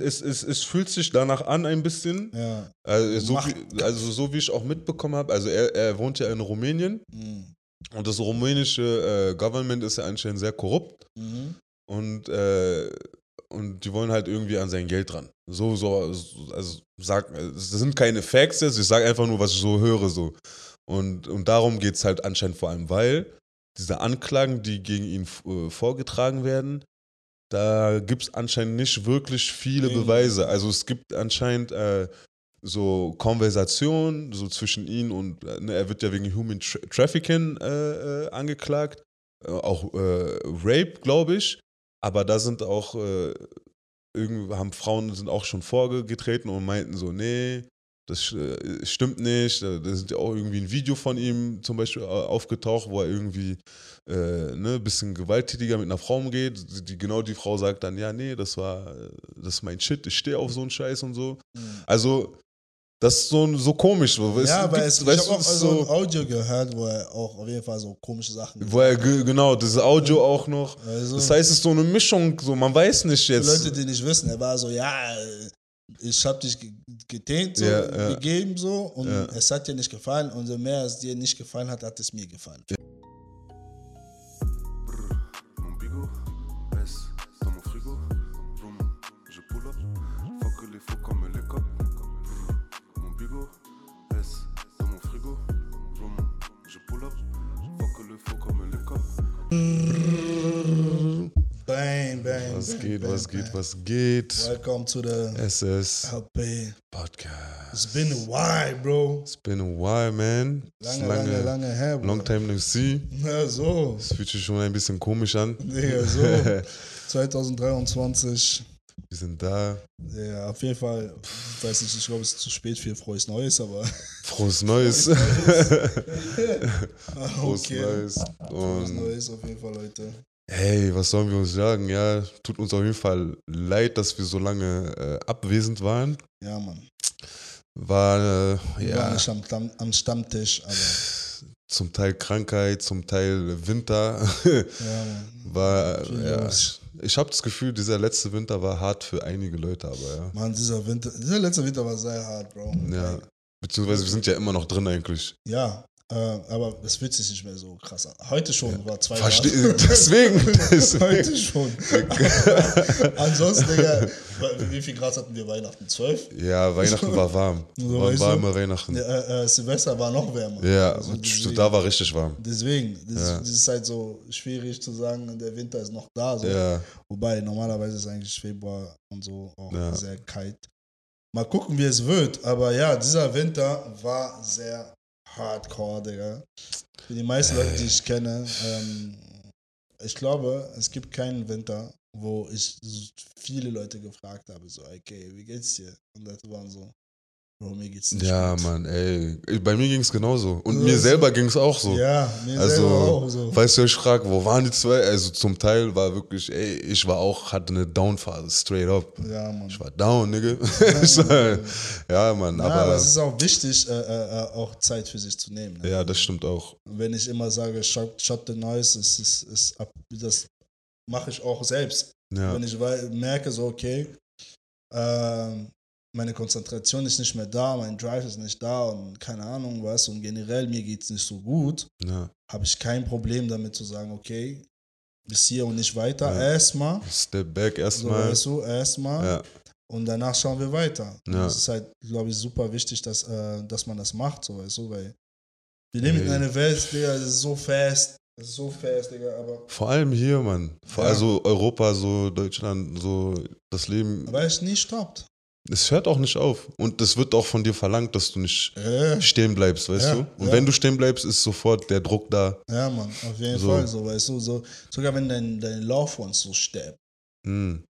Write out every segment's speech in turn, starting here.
es, es, es fühlt sich danach an ein bisschen. Ja. Also so, wie, also so wie ich auch mitbekommen habe, also er, er wohnt ja in Rumänien Mhm. und das rumänische äh, Government ist ja anscheinend sehr korrupt Mhm. und, äh, und die wollen halt irgendwie an sein Geld dran. So, so, also sag, das sind keine Facts jetzt, ich sage einfach nur, was ich so höre. So. Und, und darum geht es halt anscheinend vor allem, weil diese Anklagen, die gegen ihn äh, vorgetragen werden, da gibt es anscheinend nicht wirklich viele Beweise. Also es gibt anscheinend äh, so Konversationen so zwischen ihn und äh, ne, er wird ja wegen Human Tra Trafficking äh, äh, angeklagt, äh, auch äh, Rape, glaube ich. Aber da sind auch irgendwie haben Frauen sind auch schon vorgetreten und meinten so, nee, das äh, stimmt nicht. Da sind ja auch irgendwie ein Video von ihm zum Beispiel äh, aufgetaucht, wo er irgendwie äh, ne, ein bisschen gewalttätiger mit einer Frau umgeht. Die, die, genau die Frau sagt dann, ja, nee, das war, äh, das ist mein Shit, ich stehe auf so einen Scheiß und so. Mhm. Also, das ist so, so komisch. so. Ja, aber ich habe auch ist so ein so, Audio gehört, wo er auch auf jeden Fall so komische Sachen wo er, ge- genau, dieses Audio auch noch. Also, Das heißt, es ist so eine Mischung, so man weiß nicht für jetzt. Leute, die nicht wissen, er war so, ja, ich habe dich ge- getänt, so, Ja, ja. gegeben so und Ja. es hat dir nicht gefallen und so mehr es dir nicht gefallen hat, hat es mir gefallen. Mon Bang, bang. Was bang, geht, bang, was bang. geht, was geht? Welcome to the SS LP. Podcast. It's been a while, bro. It's been a while, man. Ist Lange, lange, lange her, bro. Long time no see. Ja, so. Es fühlt sich schon ein bisschen komisch an. Digga, so. 2023. Wir sind da. Ja, auf jeden Fall, ich weiß nicht, ich glaube, es ist zu spät für frohes Neues, aber. Frohes Neues. Frohes okay. Neues. Frohes Und Neues auf jeden Fall, Leute. Hey, was sollen wir uns sagen? Ja, tut uns auf jeden Fall leid, dass wir so lange äh, abwesend waren. Ja, Mann. War, äh, Wir ja, waren nicht am, Stamm, am Stammtisch, aber. zum Teil Krankheit, zum Teil Winter. Ja, Mann. war, ja, ich habe das Gefühl, dieser letzte Winter war hart für einige Leute, aber ja. Mann, dieser Winter, dieser letzte Winter war sehr hart, Bro. Ja. Beziehungsweise wir sind ja immer noch drin eigentlich. Ja, äh, aber es fühlt sich nicht mehr so krass an. Heute schon war zwei Verste Grad. deswegen. deswegen. Heute schon. Ansonsten, Digga, wie viel Grad hatten wir Weihnachten? Zwölf? Ja, Weihnachten war warm. So, War warme Weihnachten. Ja, äh, äh, Silvester war noch wärmer. Ja, Also deswegen- da war richtig warm. Deswegen, das, Ja. das ist halt so schwierig zu sagen, der Winter ist noch da. So. Ja, Wobei normalerweise ist eigentlich Februar und so auch Ja. sehr kalt. Mal gucken, wie es wird. Aber ja, dieser Winter war sehr hardcore, Digga. Für die meisten Leute, die ich kenne, ähm, ich glaube, es gibt keinen Winter, wo ich viele Leute gefragt habe, so, okay, wie geht's dir? Und Leute waren so, Bro, mir geht's nicht ja, gut. Mann, ey. Bei mir ging es genauso. Und mir selber ging es auch so. Ja, mir Also, selber auch so. Weißt du, ich frage, wo waren die zwei? Also zum Teil war wirklich, ey, ich war auch, hatte eine Down-Phase, straight up. Ja, Mann. Ich war down, Nigga. Ich war- ja, Mann, ja, aber, aber es ist auch wichtig, äh, äh, äh, auch Zeit für sich zu nehmen. Ne? ja, das stimmt auch. wenn ich immer sage, shut, shut the noise, ist, ist, ist ab, das mache ich auch selbst. Ja, Wenn ich merke, so, okay, ähm, meine Konzentration ist nicht mehr da, mein Drive ist nicht da und keine Ahnung was und generell mir geht es nicht so gut, ja. habe ich kein Problem damit zu sagen, okay, bis hier und nicht weiter. Ja. Erstmal, Step back so erstmal. weißt du, erstmal ja, und danach schauen wir weiter. Ja. Das ist halt, glaube ich, super wichtig, dass, äh, dass man das macht, so weißt du, weil wir leben in Hey. einer Welt, Digga, das ist so fast, das ist so fast, Digga, aber vor allem hier, Mann. Vor Ja. Also Europa, so Deutschland, so das Leben. weil es nie stoppt. Es hört auch nicht auf. Und es wird auch von dir verlangt, dass du nicht Äh, stehen bleibst, weißt Ja, du? Und ja. wenn du stehen bleibst, ist sofort der Druck da. ja, Mann, auf jeden So. Fall so, weißt du, so, sogar wenn dein, dein Ones so stirbt, Hm.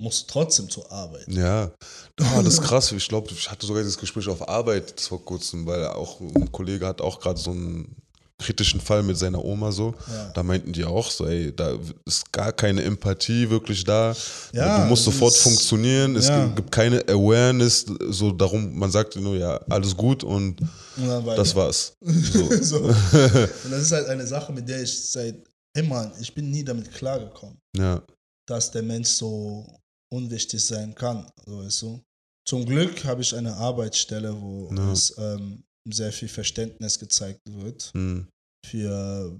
musst du trotzdem zur Arbeit. Ja, ah, das ist krass. Ich glaube, ich hatte sogar dieses Gespräch auf Arbeit vor kurzem, weil auch ein Kollege hat auch gerade so einen kritischen Fall mit seiner Oma so. Ja. Da meinten die auch so, ey, da ist gar keine Empathie wirklich da. Ja, du musst sofort ist- funktionieren. Es ja. gibt- keine Awareness. So darum, man sagt nur, ja, alles gut und Und das war's. So. so. Und das ist halt eine Sache, mit der ich seit immer, ich bin nie damit klargekommen, ja, dass der Mensch so unwichtig sein kann. So, weißt du? Zum Glück habe ich eine Arbeitsstelle, wo es ähm, sehr viel Verständnis gezeigt wird Mhm. für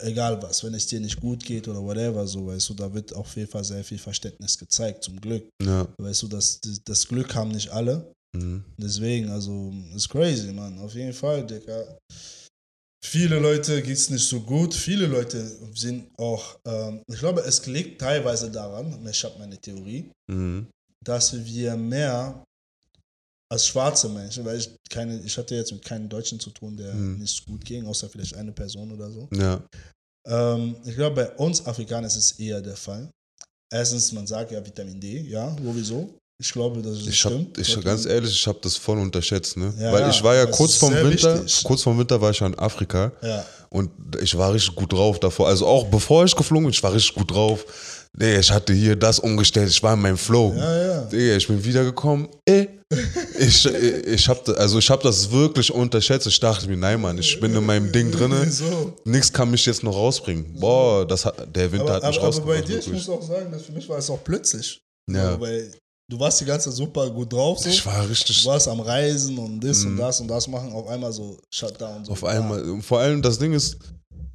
äh, egal was, wenn es dir nicht gut geht oder whatever, so weißt du, da wird auf jeden Fall sehr viel Verständnis gezeigt, zum Glück. Ja. Weißt du, das, das Glück haben nicht alle. Mhm. Deswegen, also, ist crazy, Mann. Auf jeden Fall, Digga. Viele Leute geht es nicht so gut. Viele Leute sind auch, ähm, ich glaube, es liegt teilweise daran, ich habe meine Theorie, Mhm. dass wir mehr als schwarze Menschen, weil ich keine, ich hatte jetzt mit keinem Deutschen zu tun, der Mhm. nicht so gut ging, außer vielleicht eine Person oder so. Ja. Ähm, ich glaube, bei uns Afrikanern ist es eher der Fall. Erstens, man sagt ja Vitamin D, ja, sowieso. Ich glaube, dass es Ich hab, stimmt. ich, ganz ehrlich, ich habe das voll unterschätzt, ne? Ja, Weil ich war ja das kurz ist vorm Winter, wichtig. kurz vorm Winter war ich ja in Afrika Ja. und ich war richtig gut drauf davor. Also auch bevor ich geflogen bin, ich war richtig gut drauf. Nee, ich hatte hier das umgestellt, ich war in meinem Flow. Ja, ja. Digga, ich bin wiedergekommen. Eh. Ich, ich habe also ich hab das wirklich unterschätzt. Ich dachte mir, nein, Mann, ich bin in meinem Ding drinne. So. Nichts kann mich jetzt noch rausbringen. Boah, das hat, der Winter Aber, hat mich aber, aber bei rausgebracht. dir, ich wirklich. muss auch sagen, dass für mich war es auch plötzlich. Ja. Also, weil du warst die ganze Zeit super gut drauf. So. Ich war du richtig warst am Reisen und das und das und das machen, auf einmal so Shutdown. So auf einmal. Vor allem das Ding ist,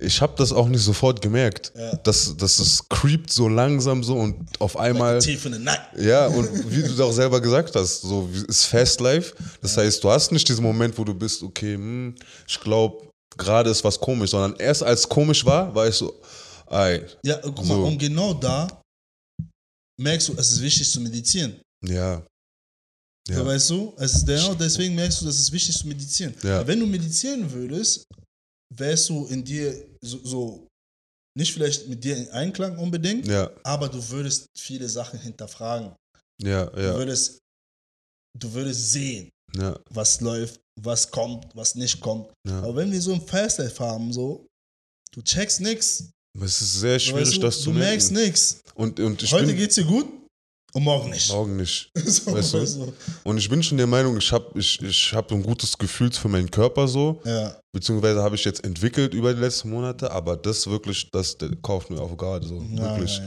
ich habe das auch nicht sofort gemerkt. Ja. Das, das ist creept so langsam so und auf einmal. Tief in the night. Ja, und wie du auch selber gesagt hast, so ist Fast Life. Das heißt, du hast nicht diesen Moment, wo du bist, okay, hm, ich glaube, gerade ist was komisch, sondern erst als komisch war, war ich so, ey, Ja, guck mal, So. und genau da merkst du, es ist wichtig zu meditieren. ja. Ja. weißt du? Es ist genau deswegen merkst du, dass es ist wichtig zu meditieren. Ja. Wenn du meditieren würdest, wärst du in dir so, so nicht vielleicht mit dir in Einklang unbedingt, Ja, aber du würdest viele Sachen hinterfragen. ja, Du ja, würdest, du würdest sehen, ja, was läuft, was kommt, was nicht kommt. ja. Aber wenn wir so ein Fastlife haben, so, du checkst nix. Es ist sehr schwierig, weißt du, das zu du merkst merken. nix. Und, und ich Heute bin, geht's dir gut und morgen nicht. morgen nicht. so, weißt du? Und ich bin schon der Meinung, ich habe ich, ich hab ein gutes Gefühl für meinen Körper so, Ja, beziehungsweise habe ich jetzt entwickelt über die letzten Monate, aber das wirklich, das, das kauft mir auf gerade so, ja, wirklich. ja,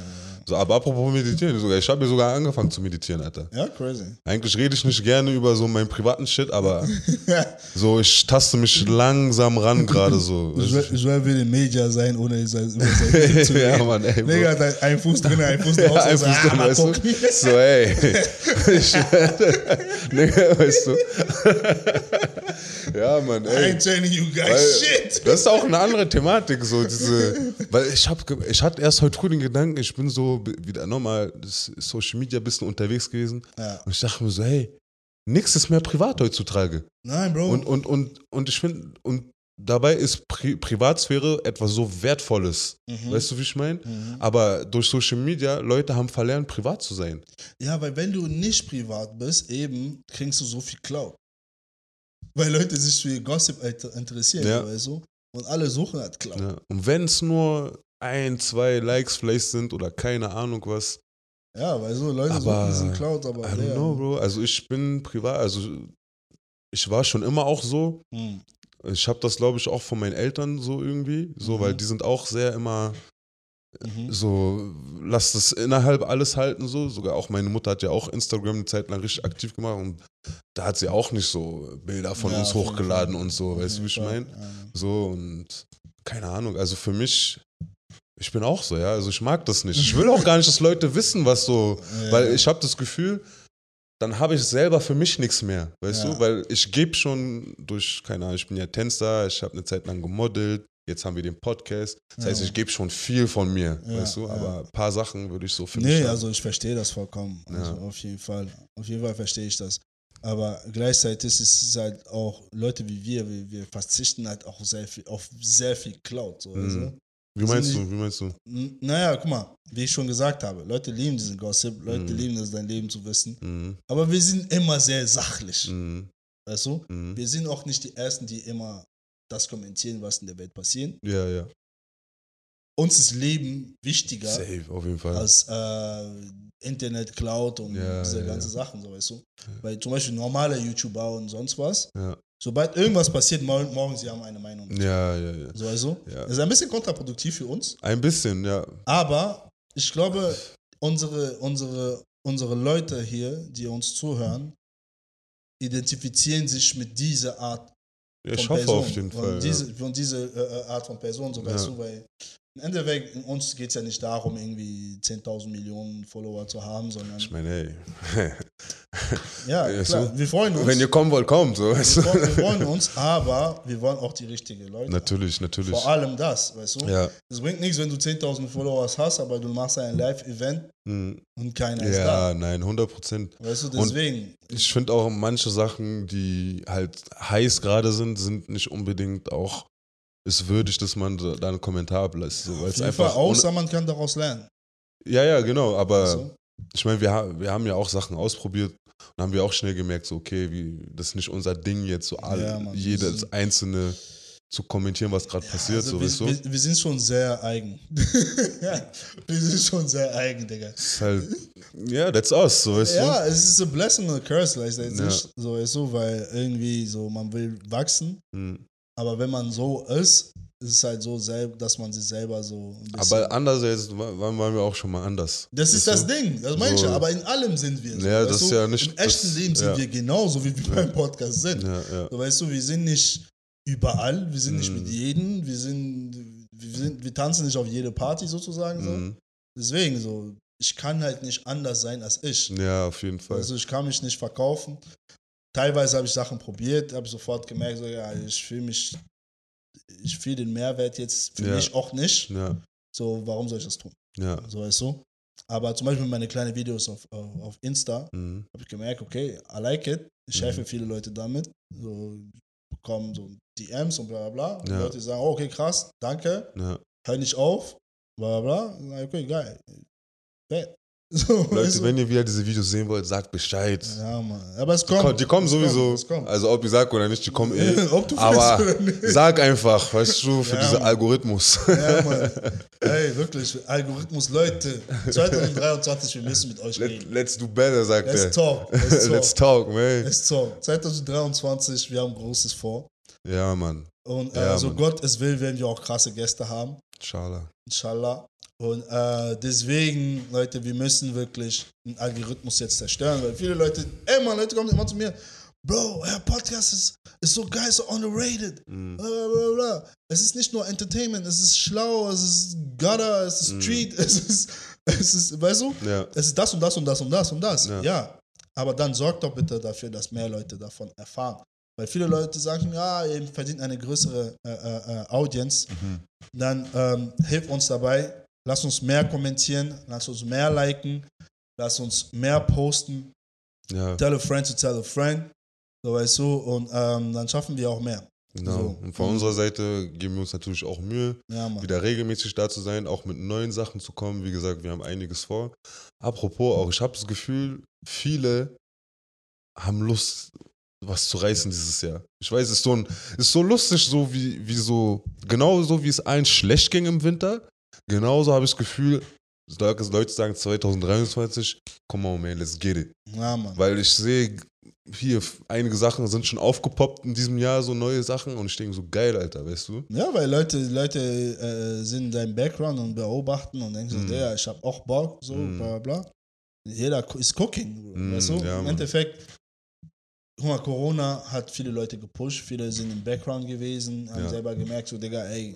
So, aber apropos meditieren, sogar, ich habe ja sogar angefangen zu meditieren, Alter. ja. ja, crazy. Eigentlich rede ich nicht gerne über so meinen privaten Shit, aber so, ich taste mich langsam ran gerade so. Ich will, ich will ein Media sein, ohne über sein Leben zu ja, reden. Mann, ey. Digga hat ein- Fuß drin, einen Fuß draußen. Ja, ein Fuß ah, drin, mal weißt du? So, ey. Digga, weißt du? Ja, Mann, ey. ain't telling you guys Weil shit. Das ist auch eine andere Thematik, so diese. Weil ich habe, ich hatte erst heute früh den Gedanken, ich bin so wieder nochmal Social Media ein bisschen unterwegs gewesen. Ja. Und ich dachte mir so, hey, nix ist mehr privat heutzutage. Nein, Bro. Und, und, und, und ich finde, und dabei ist Pri Privatsphäre etwas so Wertvolles. Mhm. Weißt du, wie ich meine? Mhm. Aber durch Social Media, Leute haben verlernt, privat zu sein. Ja, weil wenn du nicht privat bist, eben kriegst du so viel Cloud. Weil Leute sich für Gossip inter- interessieren, Ja. weißt du? Und alle suchen halt Cloud. Ja. Und wenn es nur ein, zwei Likes vielleicht sind oder keine Ahnung was, Ja, weil so Leute Aber- suchen diesen Cloud, aber I don't know, Bro. Also ich bin privat, also ich war schon immer auch so. Hm. Ich habe das, glaube ich, auch von meinen Eltern so irgendwie, so, Mhm. weil die sind auch sehr immer Mhm. so, lass das innerhalb alles halten, so. Sogar auch meine Mutter hat ja auch Instagram eine Zeit lang richtig aktiv gemacht und da hat sie auch nicht so Bilder von Ja, uns hochgeladen und so, weißt du, wie ich meine? ja. So und keine Ahnung, also für mich, ich bin auch so, ja, also ich mag das nicht. Ich will auch gar nicht, dass Leute wissen, was so, Ja. weil ich habe das Gefühl, dann habe ich selber für mich nichts mehr, weißt Ja. du, weil ich gebe schon durch, keine Ahnung, ich bin ja Tänzer, ich habe eine Zeit lang gemodelt, jetzt haben wir den Podcast, das heißt, Ja. ich gebe schon viel von mir, Ja, weißt du, aber ein paar Sachen würde ich so für mich Nee, also ich verstehe das vollkommen. Also auf jeden Fall. Auf jeden Fall verstehe ich das. Aber gleichzeitig ist es halt auch Leute wie wir, wir, wir verzichten halt auch sehr viel auf sehr viel Cloud. So, Mhm. du? Wie meinst du, wie meinst du? Naja, guck mal, wie ich schon gesagt habe, Leute lieben diesen Gossip, Leute Mhm. lieben es, dein Leben zu wissen. Mhm. Aber wir sind immer sehr sachlich, Mhm. weißt du? Mhm. Wir sind auch nicht die Ersten, die immer das kommentieren, was in der Welt passiert. Ja, ja, Uns ist Leben wichtiger safe, auf jeden Fall. als äh, Internet, Cloud und Ja, diese ja, ganzen ja. Sachen, so weißt du. Weil zum Beispiel normale YouTuber und sonst was, Ja. Sobald irgendwas passiert, morgen, morgen sie haben eine Meinung. Ja, ja, ja. So du? Ja. Das ist ein bisschen kontraproduktiv für uns, Ein bisschen, ja. aber ich glaube, unsere, unsere unsere Leute hier, die uns zuhören, identifizieren sich mit dieser Art Ja, ich von hoffe Person. auf jeden von Fall. Diese, ja. Von dieser äh, äh, Art von Person, so weißt Ja. du, weil im Endeffekt, uns geht es ja nicht darum, irgendwie 10.000 Millionen Follower zu haben, sondern Ich meine, ey, ja, Ja, klar, so. wir freuen uns. wenn ihr kommen wollt, kommt. So, wir, freuen, wir freuen uns, aber wir wollen auch die richtigen Leute. Natürlich, natürlich. Vor allem das, weißt du? Ja. Es bringt nichts, wenn du 10.000 Follower hast, aber du machst ein Live-Event Mhm. und keiner ist da. Ja, nein, 100 Prozent. Weißt du, Und deswegen. Ich finde auch manche Sachen, die halt heiß gerade sind, sind nicht unbedingt auch ist würdig, dass man da einen Kommentar ablässt. So, weil es einfach Fall, außer man kann daraus lernen. ja, ja, genau. Aber du? ich meine, wir, wir haben ja auch Sachen ausprobiert und haben wir auch schnell gemerkt, so okay, wie, das ist nicht unser Ding jetzt so all, Ja, Mann. jedes einzelne zu kommentieren, was gerade passiert, Also so wir, weißt du. wir, wir sind schon sehr eigen. ja, wir sind schon sehr eigen, Digga. Ist halt, ja, that's us, so weißt Ja, es ist a blessing and a curse, like, Ja. ist so, weißt du, weil irgendwie so, man will wachsen, du. Mhm. Aber wenn man so ist, ist es halt so, dass man sich selber so. Aber andererseits wa- waren waren wir auch schon mal anders. das ist das du? Ding, das meine ich So. ja, aber in allem sind wir so. Ja, das ist ja nicht- Im echten Leben sind ja. wir genauso, wie wir beim Podcast sind. Ja, ja. So, weißt du, wir sind nicht überall, wir sind nicht Mhm. mit jedem, wir sind, wir sind, wir tanzen nicht auf jede Party sozusagen so. Mhm. Deswegen so, ich kann halt nicht anders sein als ich. ja, auf jeden Fall. Also ich kann mich nicht verkaufen. Teilweise habe ich Sachen probiert, habe sofort gemerkt, so ja, ich fühle mich, ich fühle den Mehrwert jetzt für Ja. mich auch nicht. Ja, So, warum soll ich das tun? ja. So weißt du. Aber zum Beispiel meine kleinen Videos auf, auf, auf Insta, Mhm. habe ich gemerkt, okay, I like it. Ich helfe Mhm. viele Leute damit. So ich bekomme so DMs und bla bla bla. Und Ja. Leute sagen, oh, okay, krass, danke, ja. hör nicht auf, bla bla bla. Okay, geil. Fett. So, Leute, du? wenn ihr wieder diese Videos sehen wollt, sagt Bescheid. Ja, Mann. Aber es Die, kommen, kommt. die kommen Es sowieso. Kommt. Also ob ich sag oder nicht, die kommen eh. Ob du Aber oder nicht. sag einfach, weißt du, für Ja, diesen Mann. Algorithmus. Ja, Mann. Ey, wirklich. Algorithmus, Leute. 2023, wir müssen mit euch Let, reden. let's do better, sagt er. Let's talk. Let's talk. let's talk, man. Let's talk. 2023, wir haben Großes vor. Ja, Mann. Und äh, Ja, so Mann. Gott es will, werden wir auch krasse Gäste haben. Inshallah. Inshallah. Und äh, deswegen, Leute, wir müssen wirklich den Algorithmus jetzt zerstören, weil viele Leute, ey Mann, Leute kommen immer zu mir, Bro, euer Podcast ist, ist so geil, so underrated. Mhm. Bla, bla, bla, bla. Es ist nicht nur Entertainment, es ist schlau, es ist Gutter, es ist Mhm. Street, es ist, es ist, weißt du, Ja. es ist das und das und das und das und das. Ja. Ja. Aber dann sorgt doch bitte dafür, dass mehr Leute davon erfahren. Weil viele Leute sagen, ja, ihr verdient eine größere äh, äh, äh, Audience. Mhm. Dann ähm, hilf uns dabei. Lass uns mehr kommentieren, lass uns mehr liken, lass uns mehr posten. Ja, Tell a friend to tell a friend. So weißt du, und ähm, dann schaffen wir auch mehr. genau. So. Und von unserer Seite geben wir uns natürlich auch Mühe, Ja, wieder regelmäßig da zu sein, auch mit neuen Sachen zu kommen. Wie gesagt, wir haben einiges vor. Apropos auch, ich habe das Gefühl, viele haben Lust, was zu reißen dieses Jahr. Ich weiß, es ist so, ein, ist so lustig, so wie, wie so, genauso wie es allen schlecht ging im Winter, genauso habe ich das Gefühl, Leute sagen 2023, come on man, let's get it. Ja, Mann. Weil ich sehe, hier, einige Sachen sind schon aufgepoppt in diesem Jahr, so neue Sachen und ich denke so, geil, Alter, weißt du? Ja, weil Leute, Leute äh, sind in deinem Background und beobachten und denken so, Mhm. der, ich hab auch Bock, so, Mhm. bla bla bla. Jeder ist cooking, Mhm, weißt du? ja, Im. Endeffekt, guck mal, Corona hat viele Leute gepusht, viele sind im Background gewesen, haben Ja. selber gemerkt, so, Digga, ey,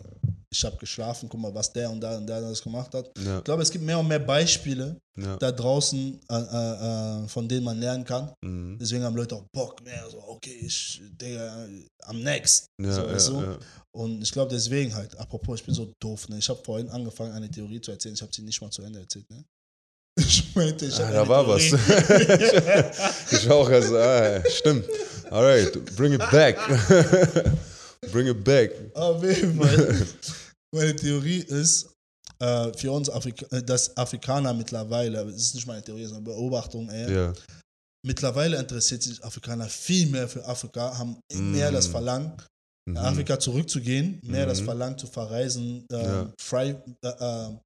ich hab geschlafen, guck mal, was der und da und der das gemacht hat. Ja, Ich glaube, es gibt mehr und mehr Beispiele ja. da draußen, äh, äh, äh, von denen man lernen kann. Mhm. Deswegen haben Leute auch Bock mehr, so, okay, ich, Digga, am next. Ja, so, ja, ja. Und ich glaube deswegen halt, apropos, ich bin so doof, ne? Ich habe vorhin angefangen, eine Theorie zu erzählen, ich habe sie nicht mal zu Ende erzählt, ne? Ich meinte, ich Ah, habe da eine war was. Theorie. ich war auch erst, ah, stimmt. Alright, bring it back. bring it back. Auf jeden Fall. Meine Theorie ist, äh, für uns, Afrika äh, dass Afrikaner mittlerweile, es ist nicht meine Theorie, sondern Beobachtung, ey, Ja, mittlerweile interessiert sich Afrikaner viel mehr für Afrika, haben mehr Mm. das Verlangen, mhm. nach Afrika zurückzugehen, mehr das Mhm. Verlangen zu verreisen, äh, Ja. frei, äh, äh,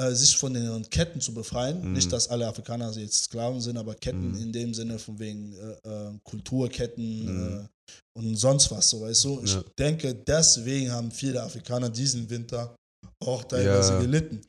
äh, sich von den Ketten zu befreien. Mhm. Nicht, dass alle Afrikaner jetzt Sklaven sind, aber Ketten Mhm. in dem Sinne von wegen äh, Kulturketten Mhm. Und sonst was, so weißt du. Ich Ja. denke, deswegen haben viele Afrikaner diesen Winter auch teilweise Ja. gelitten.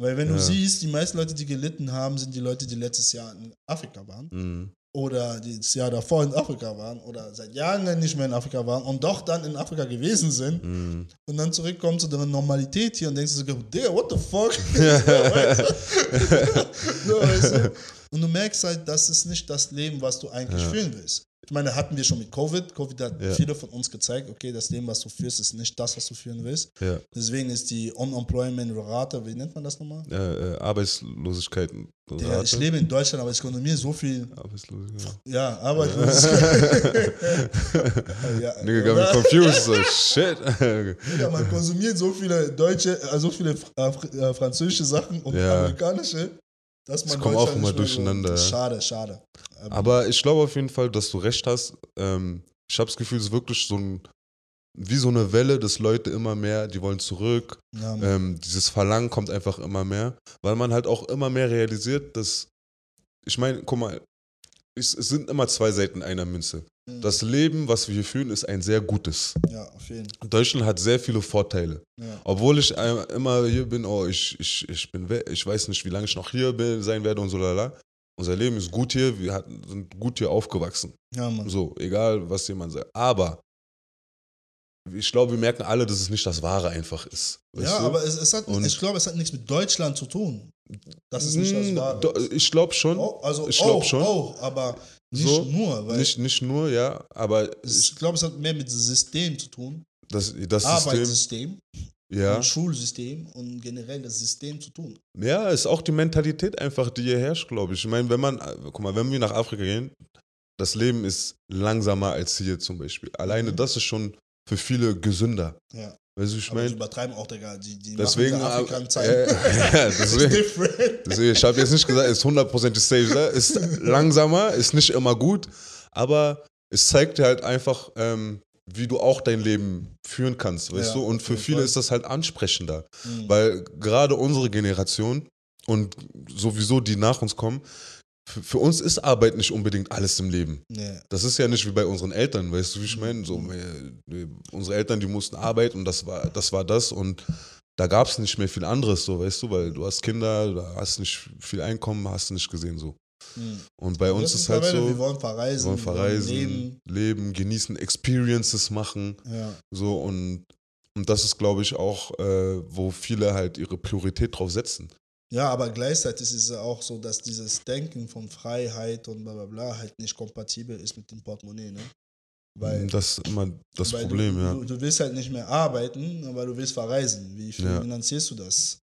Weil wenn du Ja. siehst, die meisten Leute, die gelitten haben, sind die Leute, die letztes Jahr in Afrika waren Mhm. oder die das Jahr davor in Afrika waren oder seit Jahren nicht mehr in Afrika waren und doch dann in Afrika gewesen sind Mhm. und dann zurückkommen zu der Normalität hier und denkst du so, Digga, what the fuck? so, weißt du? Und du merkst halt, das ist nicht das Leben, was du eigentlich Ja. führen willst. Ich meine, hatten wir schon mit Covid. Covid hat Ja. viele von uns gezeigt, okay, das Leben, was du führst, ist nicht das, was du führen willst. Ja. Deswegen ist die Unemployment-Rate, wie nennt man das nochmal? Äh, äh, Arbeitslosigkeit. Der, ich lebe in Deutschland, aber ich konsumiere so viel. Arbeitslosigkeit. Ja, Arbeitslosigkeit. ja, Nigga got me confused. So, shit. Ja, man konsumiert so viele deutsche, äh, so viele äh, äh, französische Sachen und Ja. amerikanische, dass man Das kommt auch immer durcheinander, So, schade, schade. Ähm, Aber ich glaube auf jeden Fall, dass du recht hast. Ähm, ich habe das Gefühl, es ist wirklich so ein, wie so eine Welle, dass Leute immer mehr, die wollen zurück. ja. Ähm, dieses Verlangen kommt einfach immer mehr, weil man halt auch immer mehr realisiert, dass, ich meine, guck mal, es, es sind immer zwei Seiten einer Münze. Mhm. Das Leben, was wir hier führen, ist ein sehr gutes. ja, auf jeden Fall. Deutschland hat sehr viele Vorteile. Ja. Obwohl ich ein- immer hier bin, oh, ich, ich, ich bin ich weiß nicht, wie lange ich noch hier bin, sein werde und so lala. Unser Leben ist gut hier, wir hatten, sind gut hier aufgewachsen. ja, Mann. So, egal was jemand sagt. Aber ich glaube, wir merken alle, dass es nicht das Wahre einfach ist. Ja, du? aber es, es hat, Und- ich glaube, es hat nichts mit Deutschland zu tun. Das ist nicht das Wahre. Ich glaube schon. Oh, also ich glaub auch, schon. auch, aber nicht So, nur, weil Nicht, nicht nur, ja, aber ich, ich glaube, es hat mehr mit System zu tun. das, das System, Arbeitssystem ja, und Schulsystem und generell das System zu tun. ja, ist auch die Mentalität einfach, die hier herrscht, glaube ich. Ich meine, wenn man, guck mal, wenn wir nach Afrika gehen, das Leben ist langsamer als hier zum Beispiel. Alleine Mhm. das ist schon für viele gesünder. Ja. Weißt du, ich meine, übertreiben auch, Digga. Die, die deswegen, machen äh, diese afrika ja, deswegen. Deswegen, ich habe jetzt nicht gesagt, es ist hundertprozentig safe, ne? ist langsamer, ist nicht immer gut, aber es zeigt dir halt einfach, ähm, wie du auch dein Leben führen kannst, weißt Ja, du? Und für viele Fall. ist das halt ansprechender, Mhm. weil gerade unsere Generation und sowieso die nach uns kommen, für, für uns ist Arbeit nicht unbedingt alles im Leben. Nee. Das ist ja nicht wie bei unseren Eltern, weißt du, wie ich meine? So, Mhm. unsere Eltern, die mussten arbeiten und das war das, war das und da gab es nicht mehr viel anderes, so, weißt du, weil du hast Kinder, du hast nicht viel Einkommen, hast du nicht gesehen, so. Mhm. Und bei uns ist halt so, Wir wollen verreisen. wir wollen verreisen, Leben. leben. genießen, Experiences machen, Ja. so und, und das ist, glaube ich, auch, äh, wo viele halt ihre Priorität drauf setzen. Ja, aber gleichzeitig ist es auch so, dass dieses Denken von Freiheit und bla bla bla halt nicht kompatibel ist mit dem Portemonnaie. Ne? Weil, das ist immer das Problem, du, ja. Du, du willst halt nicht mehr arbeiten, aber du willst verreisen. Wie Ja. finanzierst du das?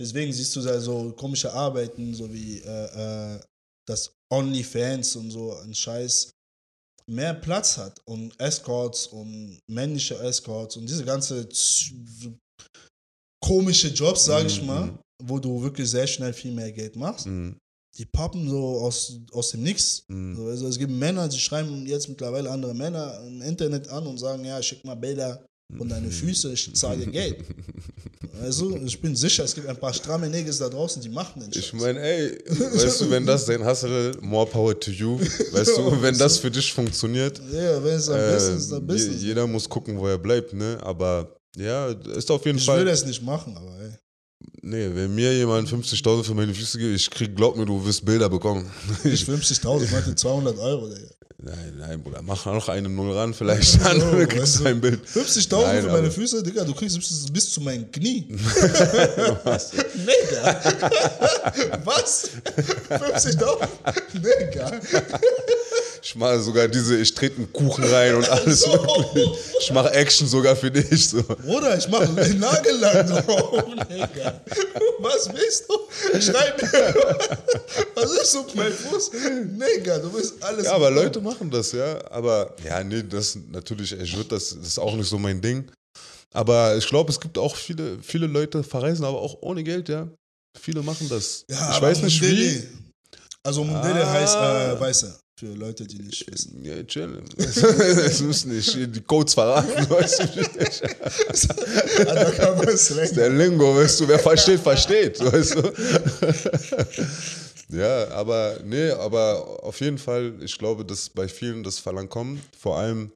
Deswegen siehst du da so komische Arbeiten, so wie äh, äh, das OnlyFans und so ein Scheiß mehr Platz hat und Escorts und männliche Escorts und diese ganze komische Jobs, sag ich Mhm, mal, mhm. Wo du wirklich sehr schnell viel mehr Geld machst, Mhm. die poppen so aus, aus dem Nix. Mhm. So, Also es gibt Männer, die schreiben jetzt mittlerweile andere Männer im Internet an und sagen, ja, schick mal Bilder von deinen Füßen, ich zahle dir Geld. Also ich bin sicher, es gibt ein paar stramme Niggas da draußen, die machen den Ich Scheiß. meine, ey, weißt du, wenn das dein Hustle, more power to you. Weißt du, wenn das für dich funktioniert, Ja, wenn es am äh, besten ist, je, besten. jeder muss gucken, wo er bleibt, ne? Aber ja, ist auf jeden Ich Fall. will das nicht machen, aber ey. Nee, wenn mir jemand 50.000 für meine Füße gibt, ich krieg, glaub mir, du wirst Bilder bekommen. Ich 50.000, ich meinte 200 Euro, Digga. nein, nein, Bruder, mach noch eine Null ran, vielleicht dann So, kriegst du ein Bild. 50.000 Nein, für meine Füße, Digga, du kriegst bis, bis zu meinen Knie. Was? Digga. Was? 50.000? Digga. Ich mache sogar diese, ich trete einen Kuchen rein und alles So. wirklich. Ich mache Action sogar für dich. So. Bruder, ich mach Nagellack drauf, Digga. Was willst du? Schreib mir. Was ist so mein Fuß? Digga, du bist alles. Ja, aber Leute machen das, ja. Aber ja, nee, das natürlich, ich würde das, das ist auch nicht so mein Ding. Aber ich glaube, es gibt auch viele, viele Leute verreisen, aber auch ohne Geld, ja. Viele machen das. Ja, ich weiß nicht Mundele. wie. Also Mundele Ah. heißt äh, Weiße. Für Leute, die nicht wissen. Ja, chill. Es müssen nicht die Codes verraten, weißt du. Undercover Slang. Der Lingo, weißt du, wer versteht, versteht, weißt du. Ja, aber nee, aber auf jeden Fall, ich glaube, dass bei vielen das Verlangen kommt, vor allem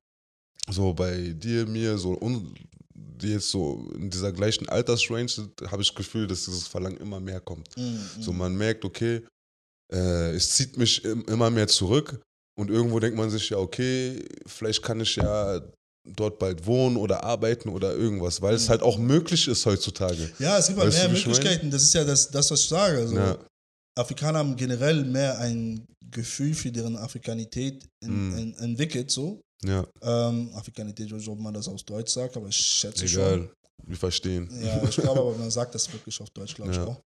so bei dir, mir, so un die jetzt so in dieser gleichen Altersrange sind, habe ich das Gefühl, dass dieses Verlangen immer mehr kommt. Mhm, So, man merkt, okay, äh, es zieht mich im, immer mehr zurück und irgendwo denkt man sich ja, okay, vielleicht kann ich ja dort bald wohnen oder arbeiten oder irgendwas, weil es Mhm. halt auch möglich ist heutzutage. Ja, es gibt halt mehr ich? Möglichkeiten. Das ist ja das, das was ich sage. Also, Ja, Afrikaner haben generell mehr ein Gefühl für deren Afrikanität en, Mhm. en, entwickelt. So. ja, Ähm, Afrikanität, ich weiß nicht, ob man das aus Deutsch sagt, aber ich schätze schon. egal. Wir verstehen. Ja, ich glaube, aber man sagt das wirklich auf Deutsch, glaube ich Ja. auch.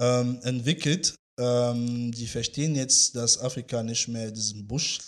Ähm, entwickelt. Ähm, die verstehen jetzt, dass Afrika nicht mehr diesen Busch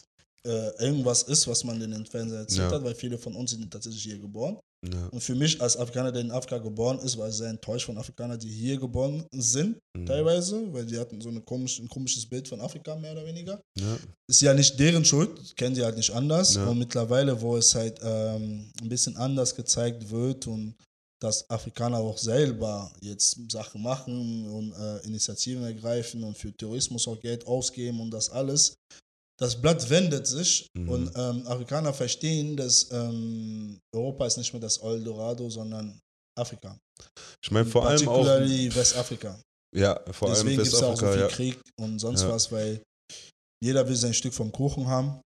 äh, irgendwas ist, was man in den Fernsehen erzählt Ja. hat, weil viele von uns sind tatsächlich hier geboren. Ja, Und für mich als Afrikaner, der in Afrika geboren ist, war ich sehr enttäuscht von Afrikanern, die hier geboren sind, mhm. teilweise, weil die hatten so eine komisch, ein komisches Bild von Afrika, mehr oder weniger. ja, Ist ja nicht deren Schuld, kennen sie halt nicht anders. Und mittlerweile, wo es halt ähm, ein bisschen anders gezeigt wird und dass Afrikaner auch selber jetzt Sachen machen und äh, Initiativen ergreifen und für Tourismus auch Geld ausgeben und das alles. Das Blatt wendet sich Mhm. und ähm, Afrikaner verstehen, dass ähm, Europa ist nicht mehr das Eldorado, sondern Afrika. Ich meine vor allem auch, Westafrika. ja, vor allem Deswegen gibt es auch so Westafrika, viel ja. Krieg und sonst Ja. was, weil jeder will sein Stück vom Kuchen haben.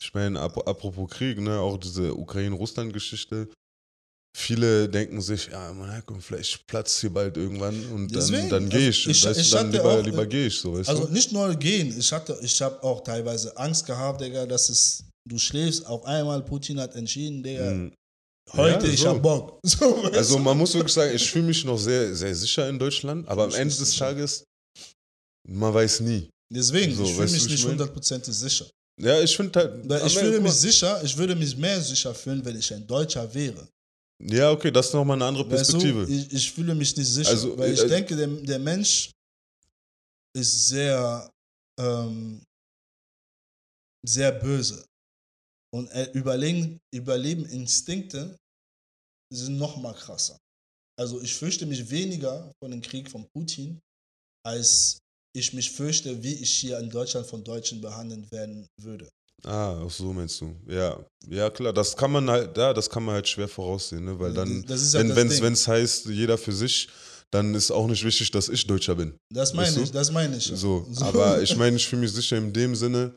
Ich meine, ap apropos Krieg, ne, auch diese Ukraine-Russland-Geschichte. Viele denken sich, ja, Herkunft, vielleicht platzt hier bald irgendwann und dann, Deswegen, dann also gehe ich, ich- weißt ich du, dann lieber, auch, lieber äh, gehe ich, so, weißt Also du? nicht nur gehen, ich hatte, ich habe auch teilweise Angst gehabt, Digga, dass es, du schläfst, auf einmal Putin hat entschieden, Digga, Mhm. heute Ja, ich so. hab Bock. So, Also man muss wirklich sagen, ich fühle mich noch sehr, sehr sicher in Deutschland, aber am Ende des. Tages, man weiß nie. Deswegen, so, ich fühle mich nicht hundertprozentig sicher. Ja, ich finde halt. Ich fühle mich sicher, ich würde mich mehr sicher fühlen, wenn ich ein Deutscher wäre. Ja, okay, das ist nochmal eine andere Weißt Perspektive. du, ich, ich fühle mich nicht sicher, Also, weil ich äh, denke, der, der Mensch ist sehr, ähm, sehr böse. Und Überleben, Überlebeninstinkte sind noch mal krasser. Also ich fürchte mich weniger von dem Krieg von Putin, als ich mich fürchte, wie ich hier in Deutschland von Deutschen behandelt werden würde. Ah, ach so meinst du. Ja, ja klar, das kann man halt, ja, das kann man halt schwer voraussehen, ne? weil dann, das wenn das wenn's, Ding. wenn's heißt, jeder für sich, dann ist auch nicht wichtig, dass ich Deutscher bin. Das meine Weißt du? ich, das meine ich. ja. So, aber ich meine, ich fühle mich sicher in dem Sinne,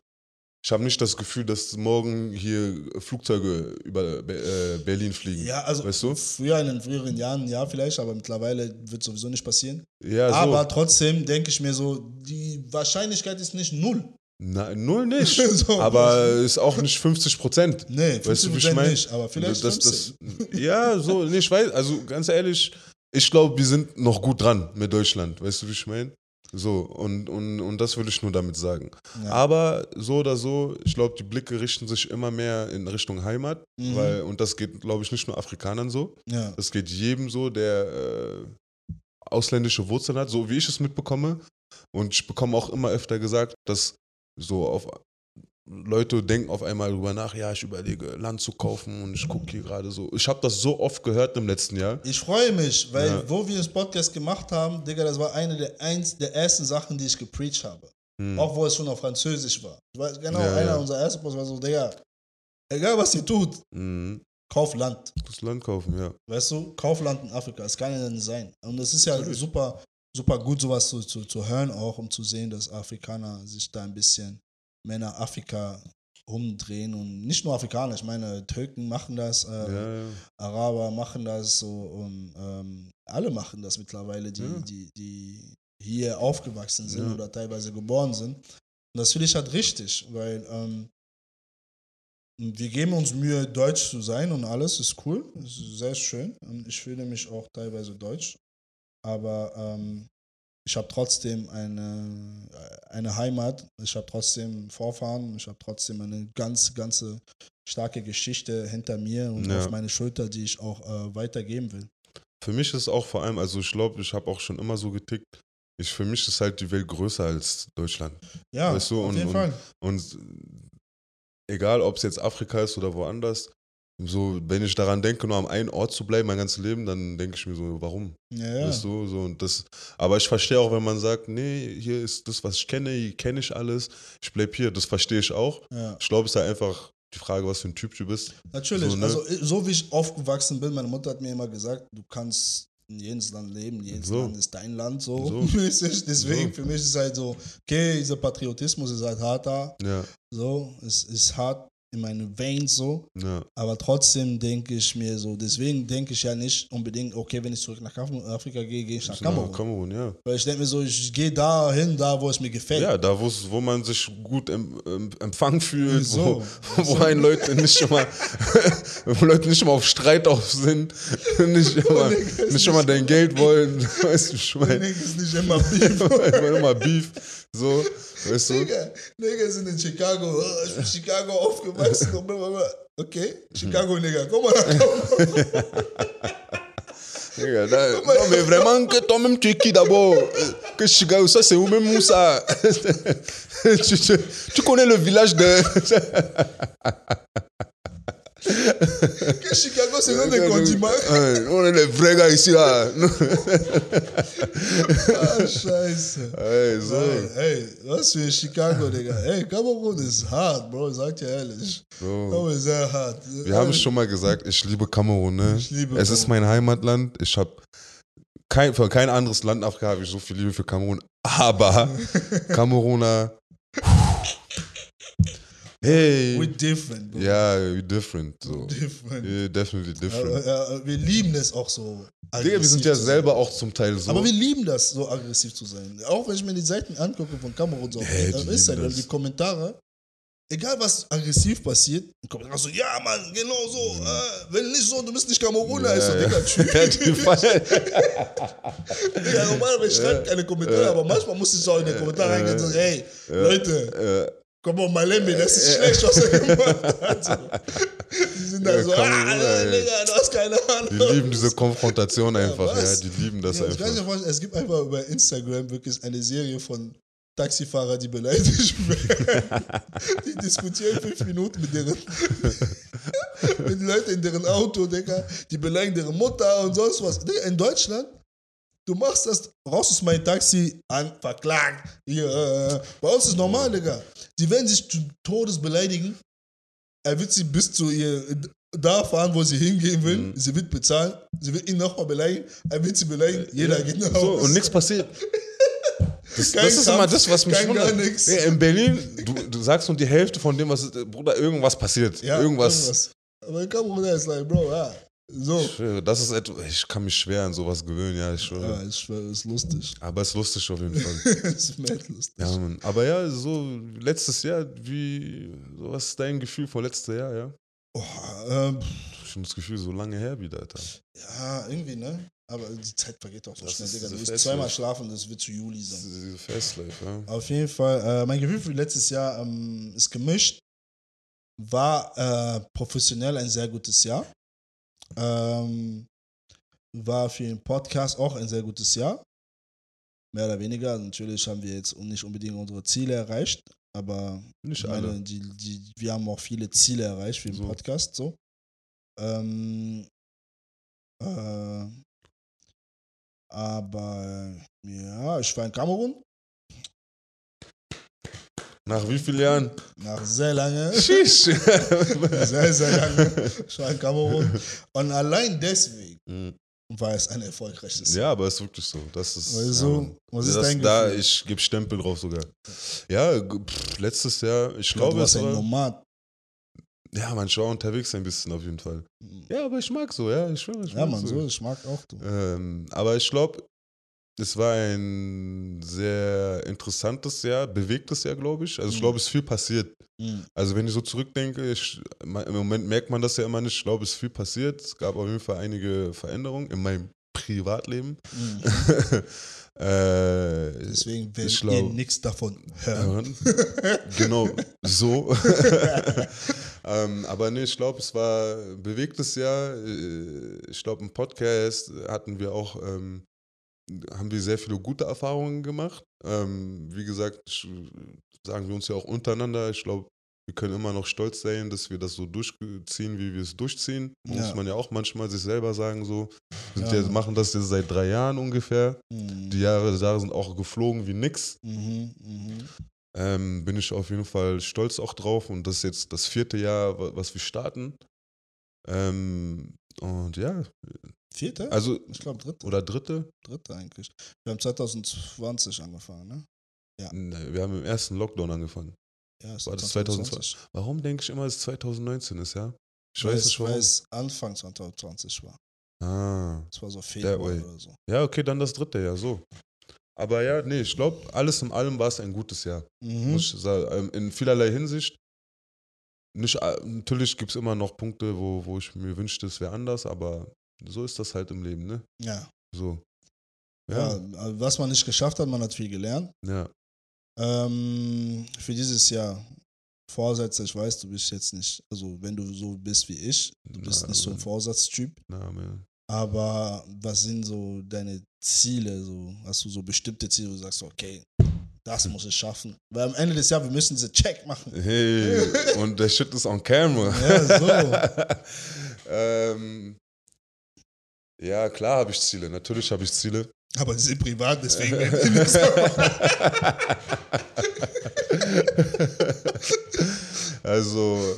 ich habe nicht das Gefühl, dass morgen hier Flugzeuge über Be- äh, Berlin fliegen. Ja, also Weißt du? früher in den früheren Jahren ja vielleicht, aber mittlerweile wird sowieso nicht passieren. Ja, so. Aber trotzdem denke ich mir so, die Wahrscheinlichkeit ist nicht null. Nein, null nicht. So, aber ist auch nicht 50 Prozent. Nee, 50% Weißt du, wie ich mein? nicht, aber vielleicht das, 15. das, Ja, so, nee, ich weiß, also ganz ehrlich, ich glaube, wir sind noch gut dran mit Deutschland. Weißt du, wie ich meine? So, und, und, und das will ich nur damit sagen. Ja. Aber so oder so, ich glaube, die Blicke richten sich immer mehr in Richtung Heimat, Mhm. weil, und das geht, glaube ich, nicht nur Afrikanern so. ja. Das geht jedem so, der äh, ausländische Wurzeln hat, so wie ich es mitbekomme. Und ich bekomme auch immer öfter gesagt, dass so auf Leute denken auf einmal drüber nach, ja, ich überlege, Land zu kaufen und ich gucke hier gerade so. Ich habe das so oft gehört im letzten Jahr. Ich freue mich, weil Ja. wo wir das Podcast gemacht haben, Digga, das war eine der, eins, der ersten Sachen, die ich gepreacht habe. Hm. Auch wo es schon auf Französisch war. Ich weiß genau, Ja, einer ja. unserer ersten Posts war so, Digga, egal was ihr tut, Mhm. kauf Land. Das Land kaufen, ja. Weißt du, Kaufland in Afrika, es kann ja nicht sein. Und es ist ja Natürlich. super, super gut, sowas zu, zu, zu hören, auch um zu sehen, dass Afrikaner sich da ein bisschen mehr nach Afrika umdrehen. Und nicht nur Afrikaner, ich meine, Türken machen das, äh, ja, ja. Araber machen das so und ähm, alle machen das mittlerweile, die, Ja. die, die hier aufgewachsen sind oder teilweise geboren sind. Und das finde ich halt richtig, weil ähm, wir geben uns Mühe, deutsch zu sein und alles ist cool, ist sehr schön. Und ich fühle mich auch teilweise deutsch. Aber ähm, ich habe trotzdem eine, eine Heimat, ich habe trotzdem Vorfahren, ich habe trotzdem eine ganz, ganze starke Geschichte hinter mir und Ja. auf meine Schulter, die ich auch äh, weitergeben will. Für mich ist auch vor allem, also ich glaube, ich habe auch schon immer so getickt, ich, für mich ist halt die Welt größer als Deutschland. Ja, Weißt du, auf und- jeden und- Fall. Und egal, ob es jetzt Afrika ist oder woanders, so, wenn ich daran denke, nur am einen Ort zu bleiben, mein ganzes Leben, dann denke ich mir so, warum? Ja, ja. Weißt du, so, und das, aber ich verstehe auch, wenn man sagt, nee, hier ist das, was ich kenne, hier kenne ich alles, ich bleibe hier, das verstehe ich auch. ja. Ich glaube, es ist halt einfach die Frage, was für ein Typ du bist. Natürlich, So, ne? also so wie ich aufgewachsen bin, meine Mutter hat mir immer gesagt, du kannst in jedes Land leben, jedes So. Land ist dein Land, so, So. mäßig. Deswegen So. für mich ist es halt so, okay, dieser Patriotismus ist halt hart da, Ja, so, es ist hart in meinen Veins so, ja. aber trotzdem denke ich mir so, deswegen denke ich ja nicht unbedingt, okay, wenn ich zurück nach Af- Afrika gehe, gehe ich nach Kamerun. Kamerun, ja. Weil ich denke mir so, ich gehe da hin, da wo es mir gefällt. Ja, da wo man sich gut em, em, empfangen fühlt, So. wo, wo ein Leute nicht mal, wo Leute nicht mal auf Streit auf sind, nicht immer, nicht mal dein Geld wollen, weißt du, ich meine, ist nicht immer Beef. immer immer Beef, so, weißt du, Nigga, Nigga sind in Chicago. Oh, ich bin in Chicago aufgewachsen. und blablabla. Okay, Chicago, Nigga, komm mal nach. Regarde, là, non mais vraiment que toi-même tu es qui d'abord Euh, Que Chicago, ça c'est où même où ça? Tu, tu- tu connais le village de... Que Chicago, c'est l'un des condiments. On est les vrais gars ici là. Ah, scheiße. Ouais, so. Hey, hey, was für Chicago, Digga. Hey, Kamerun ist hart, Bro, sag dir ehrlich. So. Kamerun ist sehr hart. Wir haben schon mal gesagt, ich liebe Kamerun. Ne? Ich liebe es ist mein Heimatland. Ich habe kein, für kein anderes Land in Afrika habe ich so viel Liebe für Kamerun. Aber Kameruner. Hey. We're different, Bro. Ja, we different. So. Different. Yeah, definitely different. Ja, ja, wir lieben es auch so. Digga, wir sind ja selber auch zum Teil so. Aber wir lieben das, so aggressiv zu sein. Auch wenn ich mir die Seiten angucke von Kamerun so Hey, auf Instagram, die Kommentare, egal was aggressiv passiert, die Kommentare so, ja Mann, genau so, äh, wenn nicht so, du bist nicht Kameruner, ist so, Mhm. Ja, Digga, ja. tschüss. Ja, Digga, normalerweise schreibt keine Kommentare, aber manchmal muss ich so in den Kommentaren reingehen und sagen, hey, Leute, komm on, Malembe, das ist schlecht, was er gemacht hat. Die sind da Ja, so, ah. Digga, du hast keine Ahnung. die lieben diese Konfrontation einfach. Ja, was? die lieben das Ja, ich kann einfach. es gibt einfach über Instagram wirklich eine Serie von Taxifahrer, die beleidigt werden. die diskutieren fünf Minuten mit deren mit Leuten in deren Auto, Digga. Die beleidigen deren Mutter und sonst was. Digga, in Deutschland, du machst das, raus aus mein Taxi, an, verklagt. Hier, äh, bei uns ist normal, Digga. Die werden sich zu Todes beleidigen. Er wird sie bis zu ihr da fahren, wo sie hingehen will. Mhm. Sie wird bezahlen. Sie wird ihn nochmal beleidigen. Er wird sie beleidigen. Jeder geht nach So, Hause. und nichts passiert. Das, das ist Kampf, immer das, was mich wundert. Ja, in Berlin, du, du sagst nur die Hälfte von dem, was Bruder, irgendwas passiert. Ja, irgendwas. Aber in Kamerun ist like, Bro, ja. So. Ich schwöre, Das ist etwas, ich kann mich schwer an sowas gewöhnen, ja, ich schwöre. Ja, ich schwöre, ist lustig. Aber es ist lustig auf jeden Fall. ist mad lustig. ja, Mann. Aber ja, so letztes Jahr, wie, so, was ist dein Gefühl vor letztes Jahr, ja? Oh, ähm, Schon das Gefühl, so lange her wieder, Alter. ja, irgendwie, ne? Aber die Zeit vergeht auch so Das schnell, Digga. Du wirst zweimal schlafen, das wird zu Juli Das sein. ist diese Festlife, ja. Auf jeden Fall, äh, mein Gefühl für letztes Jahr ähm, ist gemischt. War äh, professionell ein sehr gutes Jahr. Ähm, war für den Podcast auch ein sehr gutes Jahr. Mehr oder weniger. Natürlich haben wir jetzt nicht unbedingt unsere Ziele erreicht, aber Nicht ich meine, alle. die, die, wir haben auch viele Ziele erreicht für den So. Podcast. So. Ähm, äh, aber ja, ich war in Kamerun Nach wie vielen Jahren? nach sehr lange. Sheesh. sehr, sehr lange. Ich war in Kamerun. Und allein deswegen Mhm. war es ein erfolgreiches Jahr. Ja, aber es ist wirklich so. Das ist. Also, ja, Mann. was ist das, dein da, Gefühl? Ich gebe Stempel drauf sogar. Ja, pff, letztes Jahr, ich glaube, es warst ein war. Nomad. Ja, man, ich war unterwegs ein bisschen auf jeden Fall. Ja, aber ich mag so, ja, ich schwöre. Ich Ja, man, so, ich mag auch du. Ähm, aber ich glaube, es war ein sehr interessantes Jahr, bewegtes Jahr, glaube ich. Also ich Mhm. glaube, es ist viel passiert. Mhm. Also wenn ich so zurückdenke, ich, im Moment merkt man das ja immer nicht. Ich glaube, es ist viel passiert. Es gab auf jeden Fall einige Veränderungen in meinem Privatleben. Mhm. äh, Deswegen Ich werdet ihr glaub- nichts davon hören. hören. genau so. ähm, aber nee, ich glaube, es war ein bewegtes Jahr. Äh, Ich glaube, im Podcast hatten wir auch, ähm, haben wir sehr viele gute Erfahrungen gemacht. Ähm, wie gesagt, ich, sagen wir uns ja auch untereinander. Ich glaube, wir können immer noch stolz sein, dass wir das so durchziehen, wie wir es durchziehen. Ja. Muss man ja auch manchmal sich selber sagen, so. Wir Ja. ja, machen das jetzt seit drei Jahren ungefähr. Mhm. Die Jahre, Jahre sind auch geflogen wie nix. Mhm. Mhm. Ähm, bin ich auf jeden Fall stolz auch drauf und das ist jetzt das vierte Jahr, wa- was wir starten. Ähm, und ja, Vierte? also, ich glaube dritte. oder dritte? dritte eigentlich. Wir haben 2020 angefangen, ne? Ne, Wir haben im ersten Lockdown angefangen. Ja, es War das 2020. Warum denke ich immer, dass es 2019 ist, ja? Ich Weil weiß es, nicht weil warum. es Anfang 2020 war. Ah. Es war so Februar oder so. Ja, okay, dann das dritte Jahr, so. Aber ja, nee, ich glaube, alles in allem war es ein gutes Jahr. Mhm. Muss ich sagen, ähm, in vielerlei Hinsicht. Nicht, äh, natürlich gibt es immer noch Punkte, wo, wo ich mir wünschte, es wäre anders, aber so ist das halt im Leben, ne? Ja. So. ja. Ja, Was man nicht geschafft hat, man hat viel gelernt. ja. Ähm, für dieses Jahr Vorsätze, ich weiß, du bist jetzt nicht, also wenn du so bist wie ich, du bist Na, nicht so ein. Vorsatztyp, Na, man. aber was sind so deine Ziele? So, hast du so bestimmte Ziele, wo du sagst, okay, das muss ich schaffen? Weil am Ende des Jahres, wir müssen diese Check machen. Hey, und der Shit ist on camera. Ja, ähm, ja, klar habe ich Ziele. Natürlich habe ich Ziele. Aber die sind privat, deswegen. also,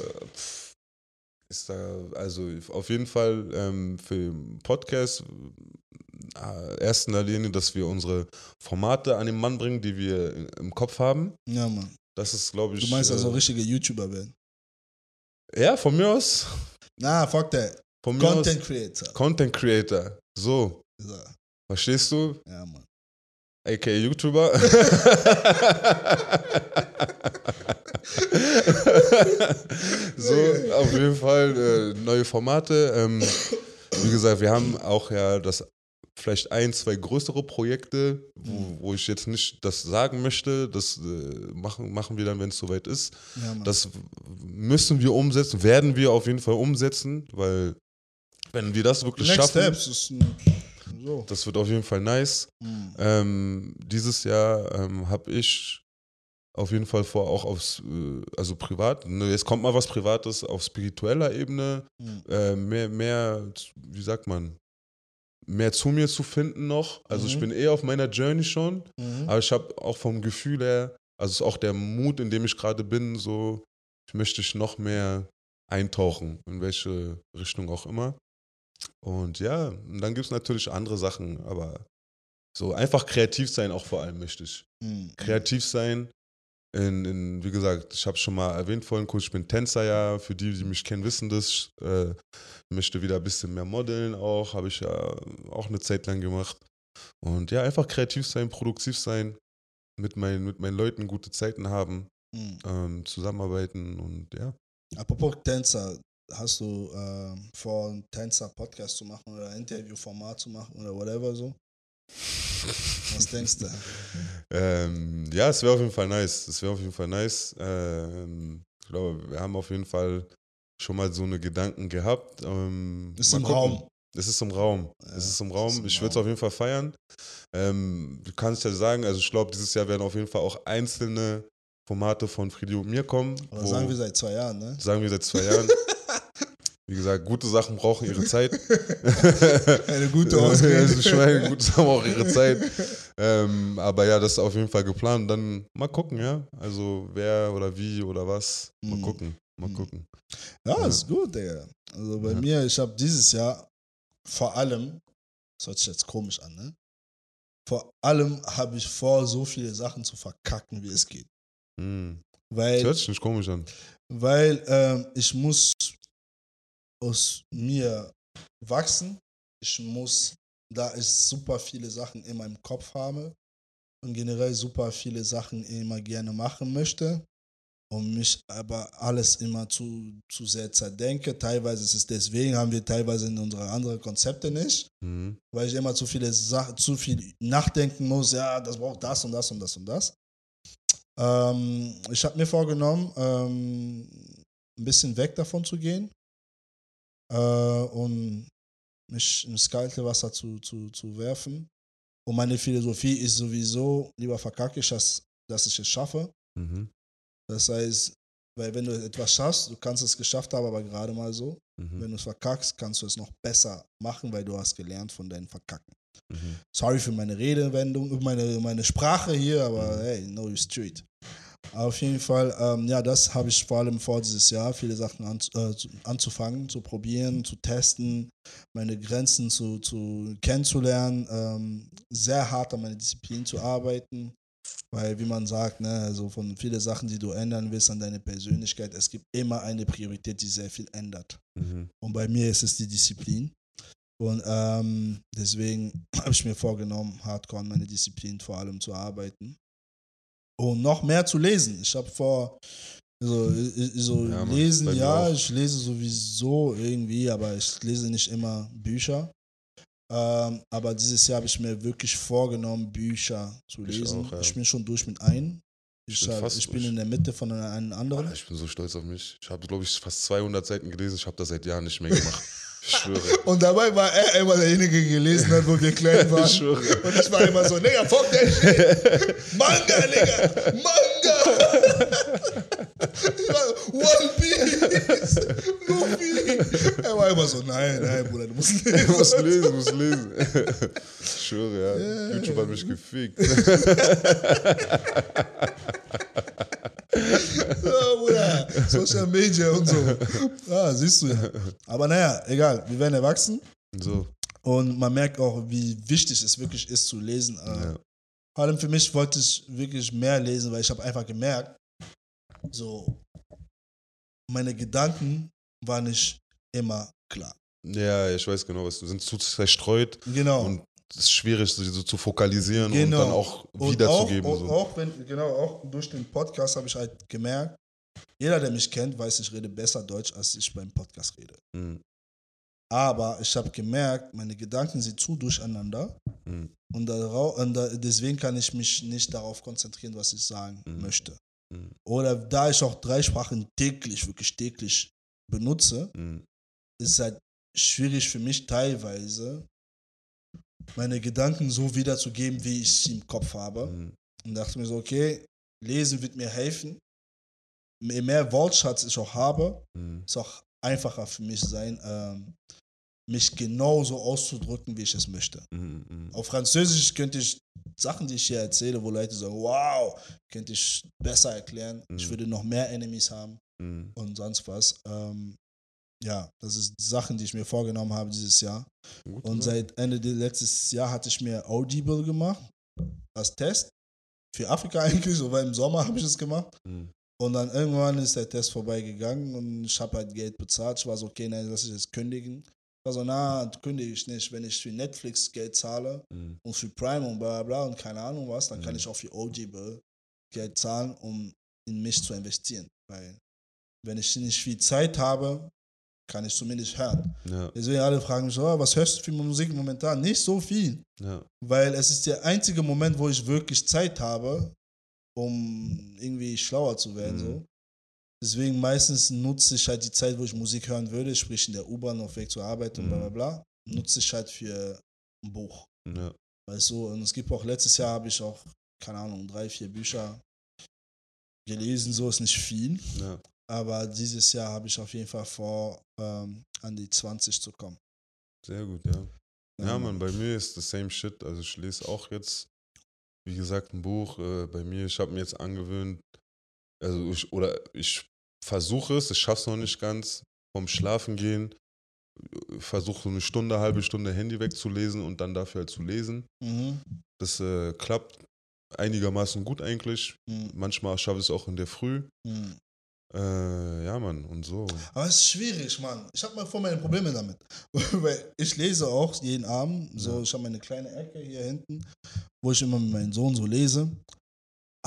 ist da, also auf jeden Fall ähm, für den Podcast äh, erst in der Linie, dass wir unsere Formate an den Mann bringen, die wir im Kopf haben. ja, Mann. Das ist, glaube ich. Du meinst also äh, richtige YouTuber werden? Ja, von mir aus. Na, fuck that. Von Content aus. Creator. Content Creator. So, So, verstehst du? Ja, Mann. aka YouTuber. so, auf jeden Fall äh, neue Formate. Ähm, wie gesagt, wir haben auch ja das vielleicht ein, zwei größere Projekte, wo, wo ich jetzt nicht das sagen möchte. Das äh, machen, machen wir dann, wenn es soweit ist. Ja. Das müssen wir umsetzen, werden wir auf jeden Fall umsetzen, weil wenn wir das wirklich Next schaffen, Steps so. das wird auf jeden Fall nice. Hm. Ähm, dieses Jahr ähm, habe ich auf jeden Fall vor, auch aufs, äh, also privat, ne, jetzt kommt mal was Privates, auf spiritueller Ebene, Hm. äh, mehr, mehr, wie sagt man, mehr zu mir zu finden noch. Also ich Mhm. bin eh auf meiner Journey schon, Mhm. aber ich habe auch vom Gefühl her, also es ist auch der Mut, in dem ich gerade bin, so, ich möchte ich noch mehr eintauchen, in welche Richtung auch immer. Und ja, und dann gibt es natürlich andere Sachen, aber so einfach kreativ sein auch vor allem möchte ich. Hm. Kreativ sein. In, in, wie gesagt, ich habe schon mal erwähnt vorhin kurz, ich bin Tänzer ja. Für die, die mich kennen, wissen das. Ich äh, möchte wieder ein bisschen mehr modeln auch. Habe ich ja auch eine Zeit lang gemacht. Und ja, einfach kreativ sein, produktiv sein, mit, meinen mit meinen Leuten gute Zeiten haben, Hm. ähm, zusammenarbeiten und ja. Apropos Tänzer, hast du ähm, vor, einen Tänzer-Podcast zu machen oder ein Interviewformat zu machen oder whatever so? Was denkst du? Ähm, ja, es wäre auf jeden Fall nice. Es wäre auf jeden Fall nice. Ähm, ich glaube, wir haben auf jeden Fall schon mal so eine Gedanken gehabt. Ähm, Ist im gucken. Raum. Es ist im Raum. Ja, es ist im Raum. ist im ich würde es auf jeden Fall feiern. Ähm, du kannst ja sagen, also ich glaube, dieses Jahr werden auf jeden Fall auch einzelne Formate von Friedi und mir kommen. Aber wo- sagen wir seit zwei Jahren, ne? sagen wir seit zwei Jahren. Wie gesagt, gute Sachen brauchen ihre Zeit. Eine gute also Ausrede. ich meine, gute Sachen brauchen ihre Zeit. Ähm, aber ja, das ist auf jeden Fall geplant. Dann mal gucken, ja. Also wer oder wie oder was. Mal Mhm. gucken. Mal Mhm. gucken. Ja, Ja. ist gut, Digga. Also bei Ja. mir, ich habe dieses Jahr vor allem, das hört sich jetzt komisch an, ne? Vor allem habe ich vor, so viele Sachen zu verkacken, wie es geht. Hm. Das Weil, hört sich nicht komisch an. weil ähm, ich muss aus mir wachsen. Ich muss, da ich super viele Sachen in meinem Kopf habe und generell super viele Sachen immer gerne machen möchte und mich aber alles immer zu, zu sehr zerdenke. Teilweise ist es deswegen, haben wir teilweise in unsere anderen Konzepte nicht, Hm. weil ich immer zu viele Sachen, zu viel nachdenken muss, ja, das braucht das und das und das und das. Ähm, ich habe mir vorgenommen, ähm, ein bisschen weg davon zu gehen äh, und mich ins kalte Wasser zu, zu, zu werfen. Und meine Philosophie ist sowieso, lieber verkacke ich, als dass ich es schaffe. Mhm. Das heißt, weil wenn du etwas schaffst, du kannst es geschafft haben, aber gerade mal so. Mhm. Wenn du es verkackst, kannst du es noch besser machen, weil du hast gelernt von deinen Verkacken. Mhm. Sorry für meine Redewendung, meine, meine Sprache hier, aber Mhm. hey, know your street. Auf jeden Fall, ähm, ja, das habe ich vor allem vor dieses Jahr, viele Sachen an, äh, zu- anzufangen, zu probieren, zu testen, meine Grenzen zu, zu kennenzulernen, ähm, sehr hart an meiner Disziplin zu arbeiten, weil wie man sagt, ne, also von viele Sachen, die du ändern willst an deiner Persönlichkeit, es gibt immer eine Priorität, die sehr viel ändert. Mhm. Und bei mir ist es die Disziplin. Und ähm, deswegen habe ich mir vorgenommen, hardcore an meine Disziplin vor allem zu arbeiten. Und noch mehr zu lesen. Ich habe vor, so, so Ja, Mann, lesen, ja, auch. ich lese sowieso irgendwie, aber ich lese nicht immer Bücher. Ähm, aber dieses Jahr habe ich mir wirklich vorgenommen, Bücher zu Ich lesen. auch, ja. Ich bin schon durch mit einem. Ich, Ich bin hab- ich bin in der Mitte von einem anderen. Ah, Ich bin so stolz auf mich. Ich habe, glaube ich, fast 200 Seiten gelesen. Ich habe das seit Jahren nicht mehr gemacht. Ich schwöre. Und dabei war er immer derjenige, der gelesen hat, wo wir klein waren. Ich schwöre. Und ich war immer so, Digga, fuck that shit. Manga, Digga. Manga. Ich war, One Piece. Luffy. Er war immer so, nein, nein, Bruder, du musst lesen. Du musst lesen, du musst lesen. Ich schwöre, ja. YouTube hat mich gefickt. Ja, Bruder. Social Media und so. Ja, siehst du ja. Aber naja, egal, wir werden erwachsen. So. Und man merkt auch, wie wichtig es wirklich ist zu lesen. Äh, Ja. Vor allem für mich wollte ich wirklich mehr lesen, weil ich habe einfach gemerkt, so meine Gedanken waren nicht immer klar. Ja, ich weiß genau, was du sind zu zerstreut Genau. und es ist schwierig, sie so zu fokalisieren Genau. und dann auch Und wiederzugeben. Auch, so. und auch wenn, genau, auch durch den Podcast habe ich halt gemerkt, jeder, der mich kennt, weiß, ich rede besser Deutsch, als ich beim Podcast rede. Mhm. Aber ich habe gemerkt, meine Gedanken sind zu durcheinander Mhm. und, darau- und da, deswegen kann ich mich nicht darauf konzentrieren, was ich sagen Mhm. möchte. Mhm. Oder da ich auch drei Sprachen täglich, wirklich täglich benutze, Mhm. ist es halt schwierig für mich teilweise, meine Gedanken so wiederzugeben, wie ich sie im Kopf habe. Mhm. Und dachte mir so, okay, lesen wird mir helfen. Je mehr Wortschatz ich auch habe, Mhm. ist auch einfacher für mich sein, ähm, mich genauso auszudrücken, wie ich es möchte. Mhm. Mhm. Auf Französisch könnte ich Sachen, die ich hier erzähle, wo Leute sagen, wow, könnte ich besser erklären. Ich Mhm. würde noch mehr Enemies haben Mhm. und sonst was. Ähm, ja, das ist Sachen, die ich mir vorgenommen habe dieses Jahr. Gut, Und oder? seit Ende des letzten Jahr hatte ich mir Audible gemacht als Test. Für Afrika eigentlich, so weil im Sommer habe ich es gemacht. Mhm. Und dann irgendwann ist der Test vorbeigegangen und ich habe halt Geld bezahlt. Ich war so, okay, nein, lass ich jetzt kündigen. Ich war so, na, kündige ich nicht. Wenn ich für Netflix Geld zahle Mhm. und für Prime und bla bla bla und keine Ahnung was, dann kann Mhm. ich auch für Audible Geld zahlen, um in mich zu investieren. Weil wenn ich nicht viel Zeit habe, kann ich zumindest hören. Ja, Deswegen alle fragen mich so, "Ah, was hörst du für Musik momentan? Nicht so viel, ja. weil es ist der einzige Moment, wo ich wirklich Zeit habe, um irgendwie schlauer zu werden. Mhm. So. Deswegen meistens nutze ich halt die Zeit, wo ich Musik hören würde, sprich in der U-Bahn auf Weg zur Arbeit und bla bla Mhm. bla, nutze ich halt für ein Buch. ja. Weißt du, und es gibt auch, letztes Jahr habe ich auch, keine Ahnung, drei, vier Bücher gelesen, so ist nicht viel. ja. Aber dieses Jahr habe ich auf jeden Fall vor, ähm, an die 20 zu kommen. Sehr gut, ja. Ja, man, bei mir ist the same shit. Also ich lese auch jetzt, wie gesagt, ein Buch. Äh, bei mir, ich habe mir jetzt angewöhnt, also ich, oder ich versuche es, ich schaffe es noch nicht ganz, vom Schlafen gehen, versuche so eine Stunde, halbe Stunde Handy wegzulesen und dann dafür halt zu lesen. Mhm. Das äh, klappt einigermaßen gut eigentlich. Mhm. Manchmal schaffe ich es auch in der Früh. Mhm. Äh, ja, Mann, und so. Aber es ist schwierig, Mann. Ich habe mal vor meine Probleme damit. Weil ich lese auch jeden Abend. So, Ja. ich habe meine kleine Ecke hier hinten, wo ich immer mit meinem Sohn so lese.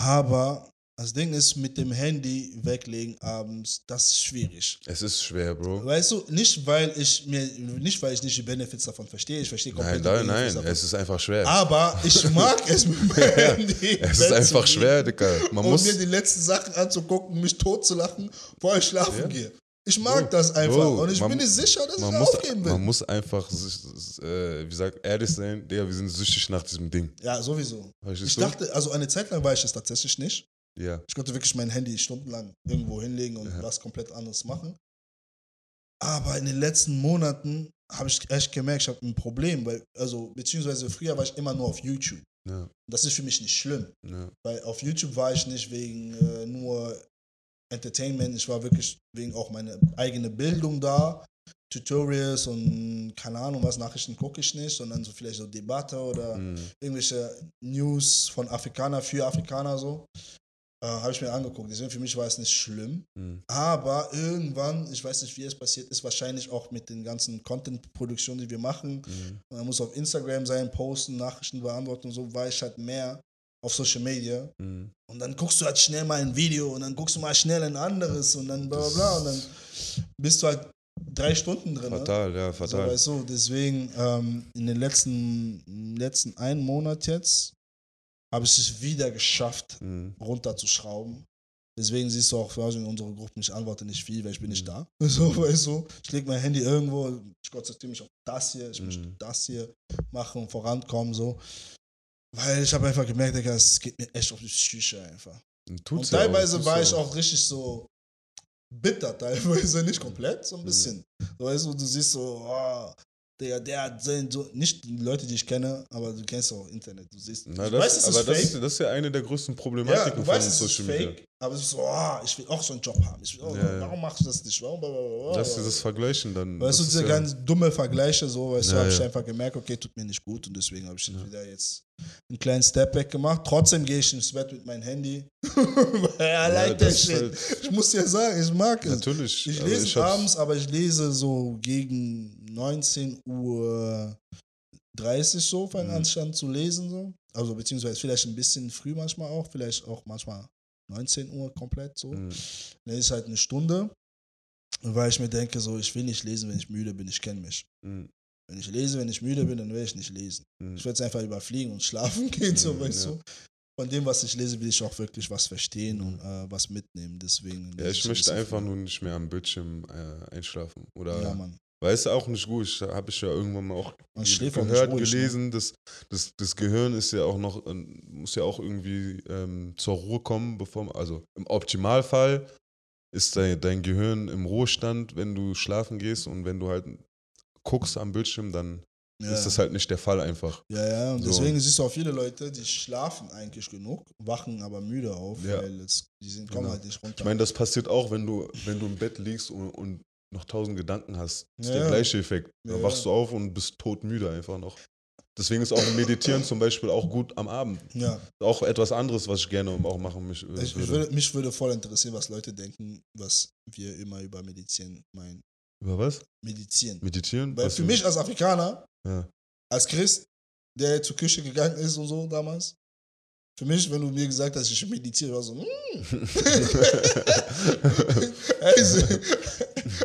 Aber das Ding ist, mit dem Handy weglegen abends, das ist schwierig. Es ist schwer, Bro. Weißt du, nicht weil ich mir, nicht weil ich nicht die Benefits davon verstehe. Ich verstehe komplett Nein, nein, nein, davon. es ist einfach schwer. Aber ich mag es mit meinem Handy. es ist einfach schwer, Digga. Man und muss. mir die letzten Sachen anzugucken, mich totzulachen, bevor ich schlafen Ja. gehe. Ich mag Bro, das einfach. Bro, und ich man- bin nicht sicher, dass ich muss, aufgeben will. man muss einfach, äh, wie gesagt, ehrlich sein, Digga, wir sind süchtig nach diesem Ding. ja, sowieso. Ich du? dachte, also eine Zeit lang war ich es tatsächlich nicht. Ja. Ich konnte wirklich mein Handy stundenlang irgendwo hinlegen und Ja. was komplett anderes machen. Aber in den letzten Monaten habe ich echt gemerkt, ich habe ein Problem, weil, also, beziehungsweise früher war ich immer nur auf YouTube. Ja, Das ist für mich nicht schlimm. ja. Weil auf YouTube war ich nicht wegen äh, nur Entertainment, ich war wirklich wegen auch meine eigene Bildung da. Tutorials und keine Ahnung was, Nachrichten gucke ich nicht, sondern so vielleicht so Debatte oder Mhm. irgendwelche News von Afrikaner für Afrikaner so. Äh, Habe ich mir angeguckt. Deswegen für mich war es nicht schlimm. Mhm. Aber irgendwann, ich weiß nicht, wie es passiert ist, wahrscheinlich auch mit den ganzen Content-Produktionen, die wir machen. Mhm. Man muss auf Instagram sein, posten, Nachrichten beantworten und so, war ich halt mehr auf Social Media. Mhm. Und dann guckst du halt schnell mal ein Video und dann guckst du mal schnell ein anderes und dann bla bla bla und dann bist du halt drei Stunden drin. Ne? Fatal, ja, So, fatal. weißt du, deswegen ähm, in den letzten, letzten einen Monat jetzt habe ich es wieder geschafft, Mhm. runterzuschrauben. Deswegen siehst du auch in unserer Gruppe, ich antworte nicht viel, weil ich bin nicht Mhm. da. So, weißt du, ich lege mein Handy irgendwo, ich konzentriere mich auf das hier, ich möchte Mhm. das hier machen und vorankommen, so. Weil ich habe einfach gemerkt, Digga, es geht mir echt auf die Psyche einfach. Und und auch, teilweise tut's war ich auch richtig so bitter, teilweise nicht komplett, so ein Mhm. bisschen. So, weißt du, du siehst so, oh, Digga, der hat sein, so, nicht die Leute, die ich kenne, aber du kennst auch Internet, du siehst, Na, das, weißt, es aber ist das, fake. ist, das ist ja eine der größten Ja, Problematiken du von weißt, Social Media. fake, aber es ist so, oh, ich will auch so einen Job haben. Ich will, oh, Ja, ja. Warum machst du das nicht? Warum? blablabla. Das ist dieses Vergleichen dann. Weißt du, das diese ja, ganz dumme Vergleiche, so, weißt du, Ja, habe ich ja. einfach gemerkt, okay, tut mir nicht gut und deswegen habe ich wieder jetzt einen kleinen Stepback gemacht. Trotzdem gehe ich ins Bett mit meinem Handy. Weil I like das that shit. halt- Ich muss dir sagen, ich mag es. Natürlich. Ich aber lese ich hab's- abends, aber ich lese so gegen 19 Uhr 30 so, fange Mhm. an schon zu lesen so. Also beziehungsweise vielleicht ein bisschen früh manchmal auch, vielleicht auch manchmal 19 Uhr komplett so. Mhm. Lese ich halt eine Stunde, weil ich mir denke so, ich will nicht lesen, wenn ich müde bin, ich kenne mich. Mhm. Wenn ich lese, wenn ich müde bin, dann will ich nicht lesen. Mhm. Ich werde es einfach überfliegen und schlafen gehen, so, Mhm, weißt ja. du. Von dem, was ich lese, will ich auch wirklich was verstehen und äh, was mitnehmen. Deswegen. Ja, ich möchte einfach nur nicht mehr am Bildschirm äh, einschlafen. Oder Ja, Mann. Weil es auch nicht gut. Habe ich ja irgendwann mal auch Man gehört, ruhig, ne? gelesen. Das, das, das Gehirn ist ja auch noch, äh, muss ja auch irgendwie ähm, zur Ruhe kommen, bevor, also im Optimalfall ist dein, dein Gehirn im Ruhestand, wenn du schlafen gehst und wenn du halt guckst am Bildschirm, dann Ja. ist das halt nicht der Fall einfach. Ja, ja, und So. deswegen siehst du auch viele Leute, die schlafen eigentlich genug, wachen aber müde auf, Ja. weil es, die sind, kommen Genau. halt nicht runter. Ich meine, das passiert auch, wenn du, wenn du im Bett liegst und, und noch tausend Gedanken hast. Das ist Ja. der gleiche Effekt. Da Ja. wachst du auf und bist todmüde einfach noch. Deswegen ist auch Meditieren zum Beispiel auch gut am Abend. ja, Auch etwas anderes, was ich gerne auch machen mich, ich, ich würde. würde, mich würde voll interessieren, was Leute denken, was wir immer über Medizin meinen. Über was? Medizin. Meditieren? Weil Was für mich als Afrikaner, Ja. als Christ, der zur Küche gegangen ist und so damals, für mich, wenn du mir gesagt hast, ich meditiere, war so, mm. er, ist,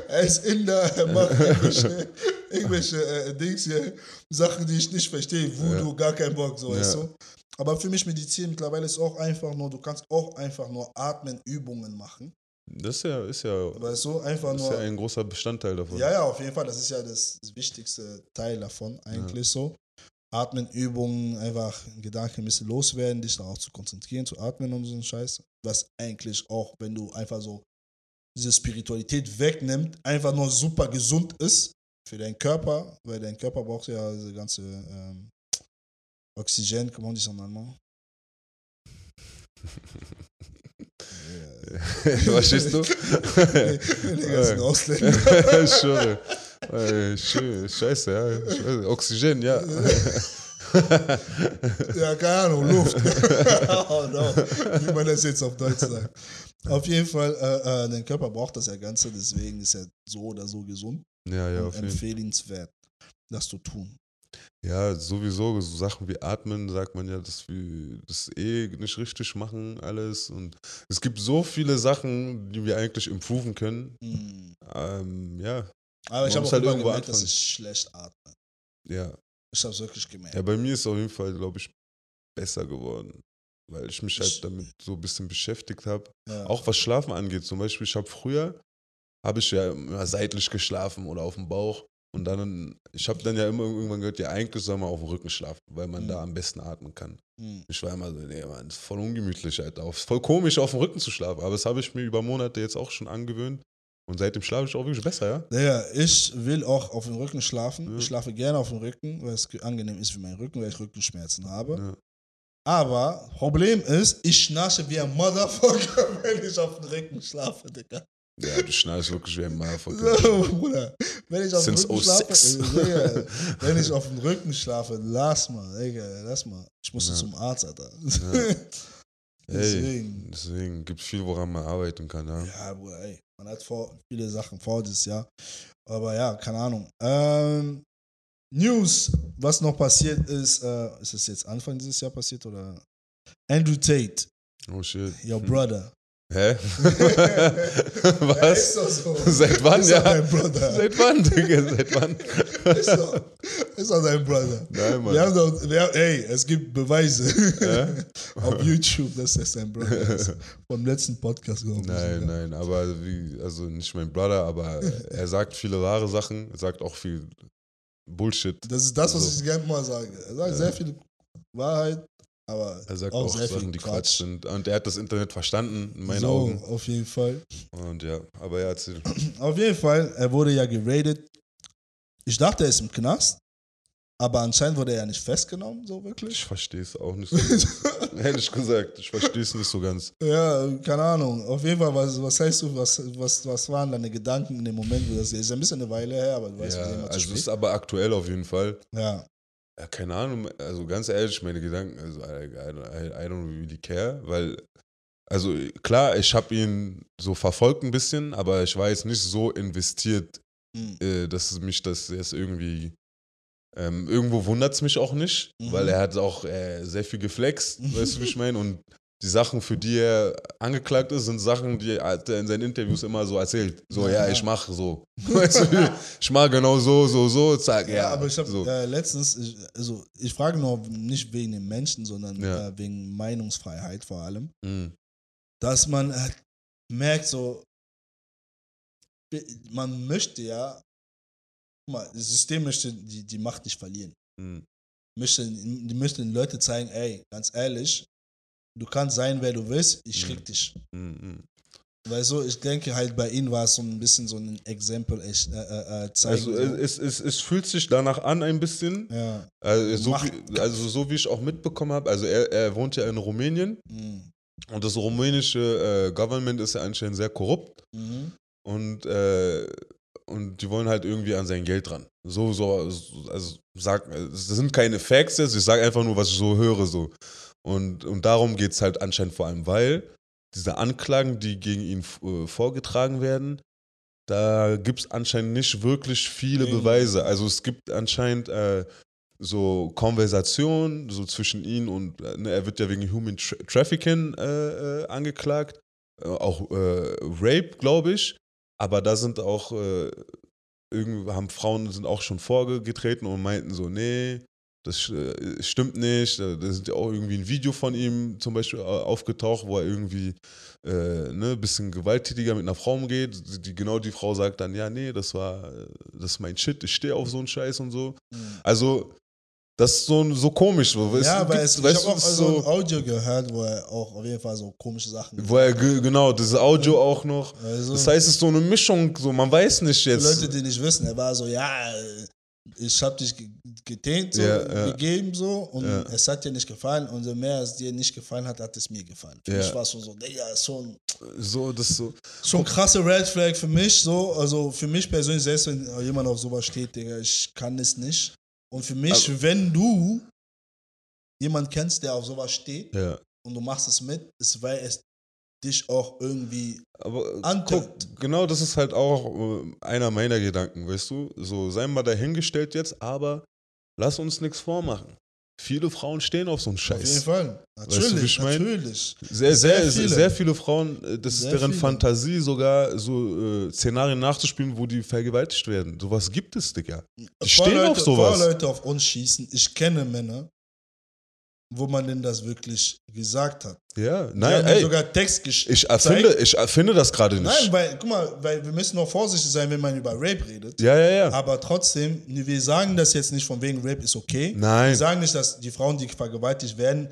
er ist Inder, er macht irgendwelche, irgendwelche äh, Dings hier, Sachen, die ich nicht verstehe, Voodoo, gar kein Bock, so, weißt Ja. du. Aber für mich Medizin mittlerweile ist auch einfach nur, du kannst auch einfach nur Atmenübungen machen, Das ist ja, ist ja, weißt du, einfach ist nur. ja ein großer Bestandteil davon. Ja, ja, auf jeden Fall. Das ist ja das, das wichtigste Teil davon, eigentlich so. Atmenübungen, einfach Gedanken ein bisschen loswerden, dich darauf zu konzentrieren, zu atmen und so einen Scheiß. Was eigentlich auch, wenn du einfach so diese Spiritualität wegnimmt, einfach nur super gesund ist für deinen Körper, weil dein Körper braucht ja diese ganze ähm, Oxygen, comment on dit ça en allemand? Verstehst du? Die ganzen Ausländer. schwöre. Ey, scheiße, ja. Ich weiß, Oxygen, ja. Ja, keine Ahnung, Luft. oh no, wie man das jetzt auf Deutsch sagt. Auf jeden Fall, äh, äh, dein Körper braucht das ja Ganze, deswegen ist er so oder so gesund Ja, ja, und auf jeden empfehlenswert, das zu tun. Ja, sowieso, so Sachen wie Atmen, sagt man ja, dass wir das eh nicht richtig machen, alles. Und es gibt so viele Sachen, die wir eigentlich improven können. Hm. Ähm, ja, Aber ich Man habe auch halt irgendwo gemerkt, dass ich schlecht atme. ja. Ich habe es wirklich gemerkt. Ja, bei mir ist auf jeden Fall, glaube ich, besser geworden. Weil ich mich Ich- halt damit so ein bisschen beschäftigt habe. Ja. Auch was Schlafen angeht. Zum Beispiel, ich habe früher, habe ich ja immer seitlich geschlafen oder auf dem Bauch. Und dann, ich habe dann ja immer irgendwann gehört, ja, eigentlich soll man auf dem Rücken schlafen, weil man Mhm. da am besten atmen kann. Hm. Ich war immer so, nee, das ist voll ungemütlich, Alter. Voll komisch, auf dem Rücken zu schlafen. Aber das habe ich mir über Monate jetzt auch schon angewöhnt. Und seitdem schlafe ich auch wirklich besser, ja? Naja, ich will auch auf dem Rücken schlafen. Ja. Ich schlafe gerne auf dem Rücken, weil es ge- angenehm ist für meinen Rücken, weil ich Rückenschmerzen habe. Ja. Aber Problem ist, ich schnarche wie ein Motherfucker, wenn ich auf dem Rücken schlafe, Digga. Ja, du schnarchst wirklich wie ein Motherfucker. So, Bruder. Wenn ich auf dem Rücken schlafe, 06. äh, Digga, wenn ich auf dem Rücken schlafe, lass mal, Digga, lass mal. Ich muss Ja. zum Arzt, Alter. Ey, Deswegen. deswegen gibt viel, woran man arbeiten kann, ja. Ja, Bruder, ey. Man hat vor, viele Sachen vor dieses Jahr. Aber ja, keine Ahnung. Ähm, News, was noch passiert ist, äh, ist es jetzt Anfang dieses Jahr passiert oder? Andrew Tate, Oh shit. your brother. Hä? Was? doch so. Seit wann, ist ja? Dein Brother. Seit wann, Digga? Seit wann? ist, doch, ist doch dein Brother. Nein, Mann. Wir haben doch, wir haben, ey, es gibt Beweise Ja? auf YouTube, dass das dein Brother ist. Vom letzten Podcast, glaube ich. Nein, sogar. nein, aber wie, also nicht mein Brother, aber er sagt viele wahre Sachen, sagt auch viel Bullshit. Das ist das, was So. ich gerne mal sage. Er sagt Ja. sehr viel Wahrheit, aber Er sagt auch, auch, Sachen, die Quatsch. Quatsch sind. Und er hat das Internet verstanden, in meinen so, Augen. auf jeden Fall. Und ja, aber ja, erzähl. Auf jeden Fall, er wurde ja geradet. Ich dachte, er ist im Knast, aber anscheinend wurde er ja nicht festgenommen, so Ich wirklich. verstehe es auch nicht so. Ehrlich gesagt, ich verstehe es nicht so ganz. ja, keine Ahnung. Auf jeden Fall, was, was heißt du, was, was, was waren deine Gedanken in dem Moment, wo das ist? ein bisschen eine Weile her, aber du weißt, Ja, wie immer also es spät. ist aber aktuell auf jeden Fall. Ja, Ja, keine Ahnung, also ganz ehrlich, meine Gedanken, also I, I, I, don't really care, weil, also klar, ich habe ihn so verfolgt ein bisschen, aber ich war jetzt nicht so investiert, Hm. äh, dass es mich das jetzt irgendwie, ähm, irgendwo wundert es mich auch nicht, Mhm. weil er hat auch äh, sehr viel geflext, weißt du, wie ich meine, und die Sachen, für die er angeklagt ist, sind Sachen, die er in seinen Interviews immer so erzählt. So, ja, Ja. ich mache so. Weißt du, ich mache genau so, so, so, zack, Ja, ja. aber ich habe so. äh, letztens, ich, also ich frage nur nicht wegen den Menschen, sondern Ja. äh, wegen Meinungsfreiheit vor allem, Mhm. dass man äh, merkt so, man möchte ja, guck mal, das System möchte die, die Macht nicht verlieren. Mhm. Möchte, die möchte den Leute zeigen, ey, ganz ehrlich, du kannst sein, wer du willst, ich Mhm. krieg dich. Mhm. Weil so, ich denke halt bei ihnen war es so ein bisschen so ein Exempel echt, äh, äh, äh, zeigen. Also so. es, es, es fühlt sich danach an ein bisschen. ja. Also so, wie, also so wie ich auch mitbekommen habe, also er, er wohnt ja in Rumänien Mhm. und das rumänische äh, Government ist ja anscheinend sehr korrupt Mhm. und, äh, und die wollen halt irgendwie an sein Geld ran. So, so, also sag, das sind keine Facts jetzt, ich sage einfach nur, was ich so höre. So. Und, und darum geht es halt anscheinend vor allem, weil diese Anklagen, die gegen ihn äh, vorgetragen werden, da gibt es anscheinend nicht wirklich viele Wenig. Beweise. Also es gibt anscheinend äh, so Konversationen so zwischen ihm und äh, ne, er wird ja wegen Human Tra Trafficking äh, äh, angeklagt, äh, auch Rape, glaube ich. Aber da sind auch irgendwie haben Frauen sind auch schon vorgetreten und meinten so, nee, das äh, stimmt nicht. Da sind ja auch irgendwie ein Video von ihm zum Beispiel äh, aufgetaucht, wo er irgendwie äh, ne, ein bisschen gewalttätiger mit einer Frau umgeht. Die, genau die Frau sagt dann, ja, nee, das war, äh, das ist mein Shit, ich stehe auf so einen Scheiß und so. Mhm. Also, das ist so, so komisch. So. Es Ja, aber gibt- es, ich habe auch ist so ein Audio gehört, wo er auch auf jeden Fall so komische Sachen wo er, ge- genau, dieses Audio auch noch. Also, Das heißt, es ist so eine Mischung, so man weiß nicht für jetzt. Leute, die nicht wissen, er war so, ja, ich habe dich ge- getänt, so, ja. gegeben, so, und Ja. es hat dir nicht gefallen, und so mehr es dir nicht gefallen hat, hat es mir gefallen. Für Ja. mich war es schon so, Digga, schon, So, das so. schon krasse Red Flag für mich, so, also für mich persönlich, selbst wenn jemand auf sowas steht, Digga, ich kann es nicht. Und für mich, Also- wenn du jemand kennst, der auf sowas steht, und du machst es mit, ist, weil es dich auch irgendwie Aber äh, guck, genau das ist halt auch äh, einer meiner Gedanken, weißt du? So, sei mal dahingestellt jetzt, aber lass uns nichts vormachen. Viele Frauen stehen auf so einen Auf jeden Scheiß. Fall. Weißt du, Natürlich, natürlich. Sehr, Sehr sehr, viele. sehr, viele Frauen, äh, das Sehr ist deren viele. Fantasie, sogar so äh, Szenarien nachzuspielen, wo die vergewaltigt werden. Sowas gibt es, Digga. Die stehen Leute, auf sowas. Leute auf uns schießen, ich kenne Männer, wo man denn das wirklich gesagt hat. Ja, nein, ey, sogar Text geschickt. ich erfinde, ich erfinde das gerade nicht. Nein, weil, guck mal, weil wir müssen noch vorsichtig sein, wenn man über Rape redet. ja, ja, ja. Aber trotzdem, wir sagen das jetzt nicht von wegen Rape ist okay. Wir Nein, sagen nicht, dass die Frauen, die vergewaltigt werden,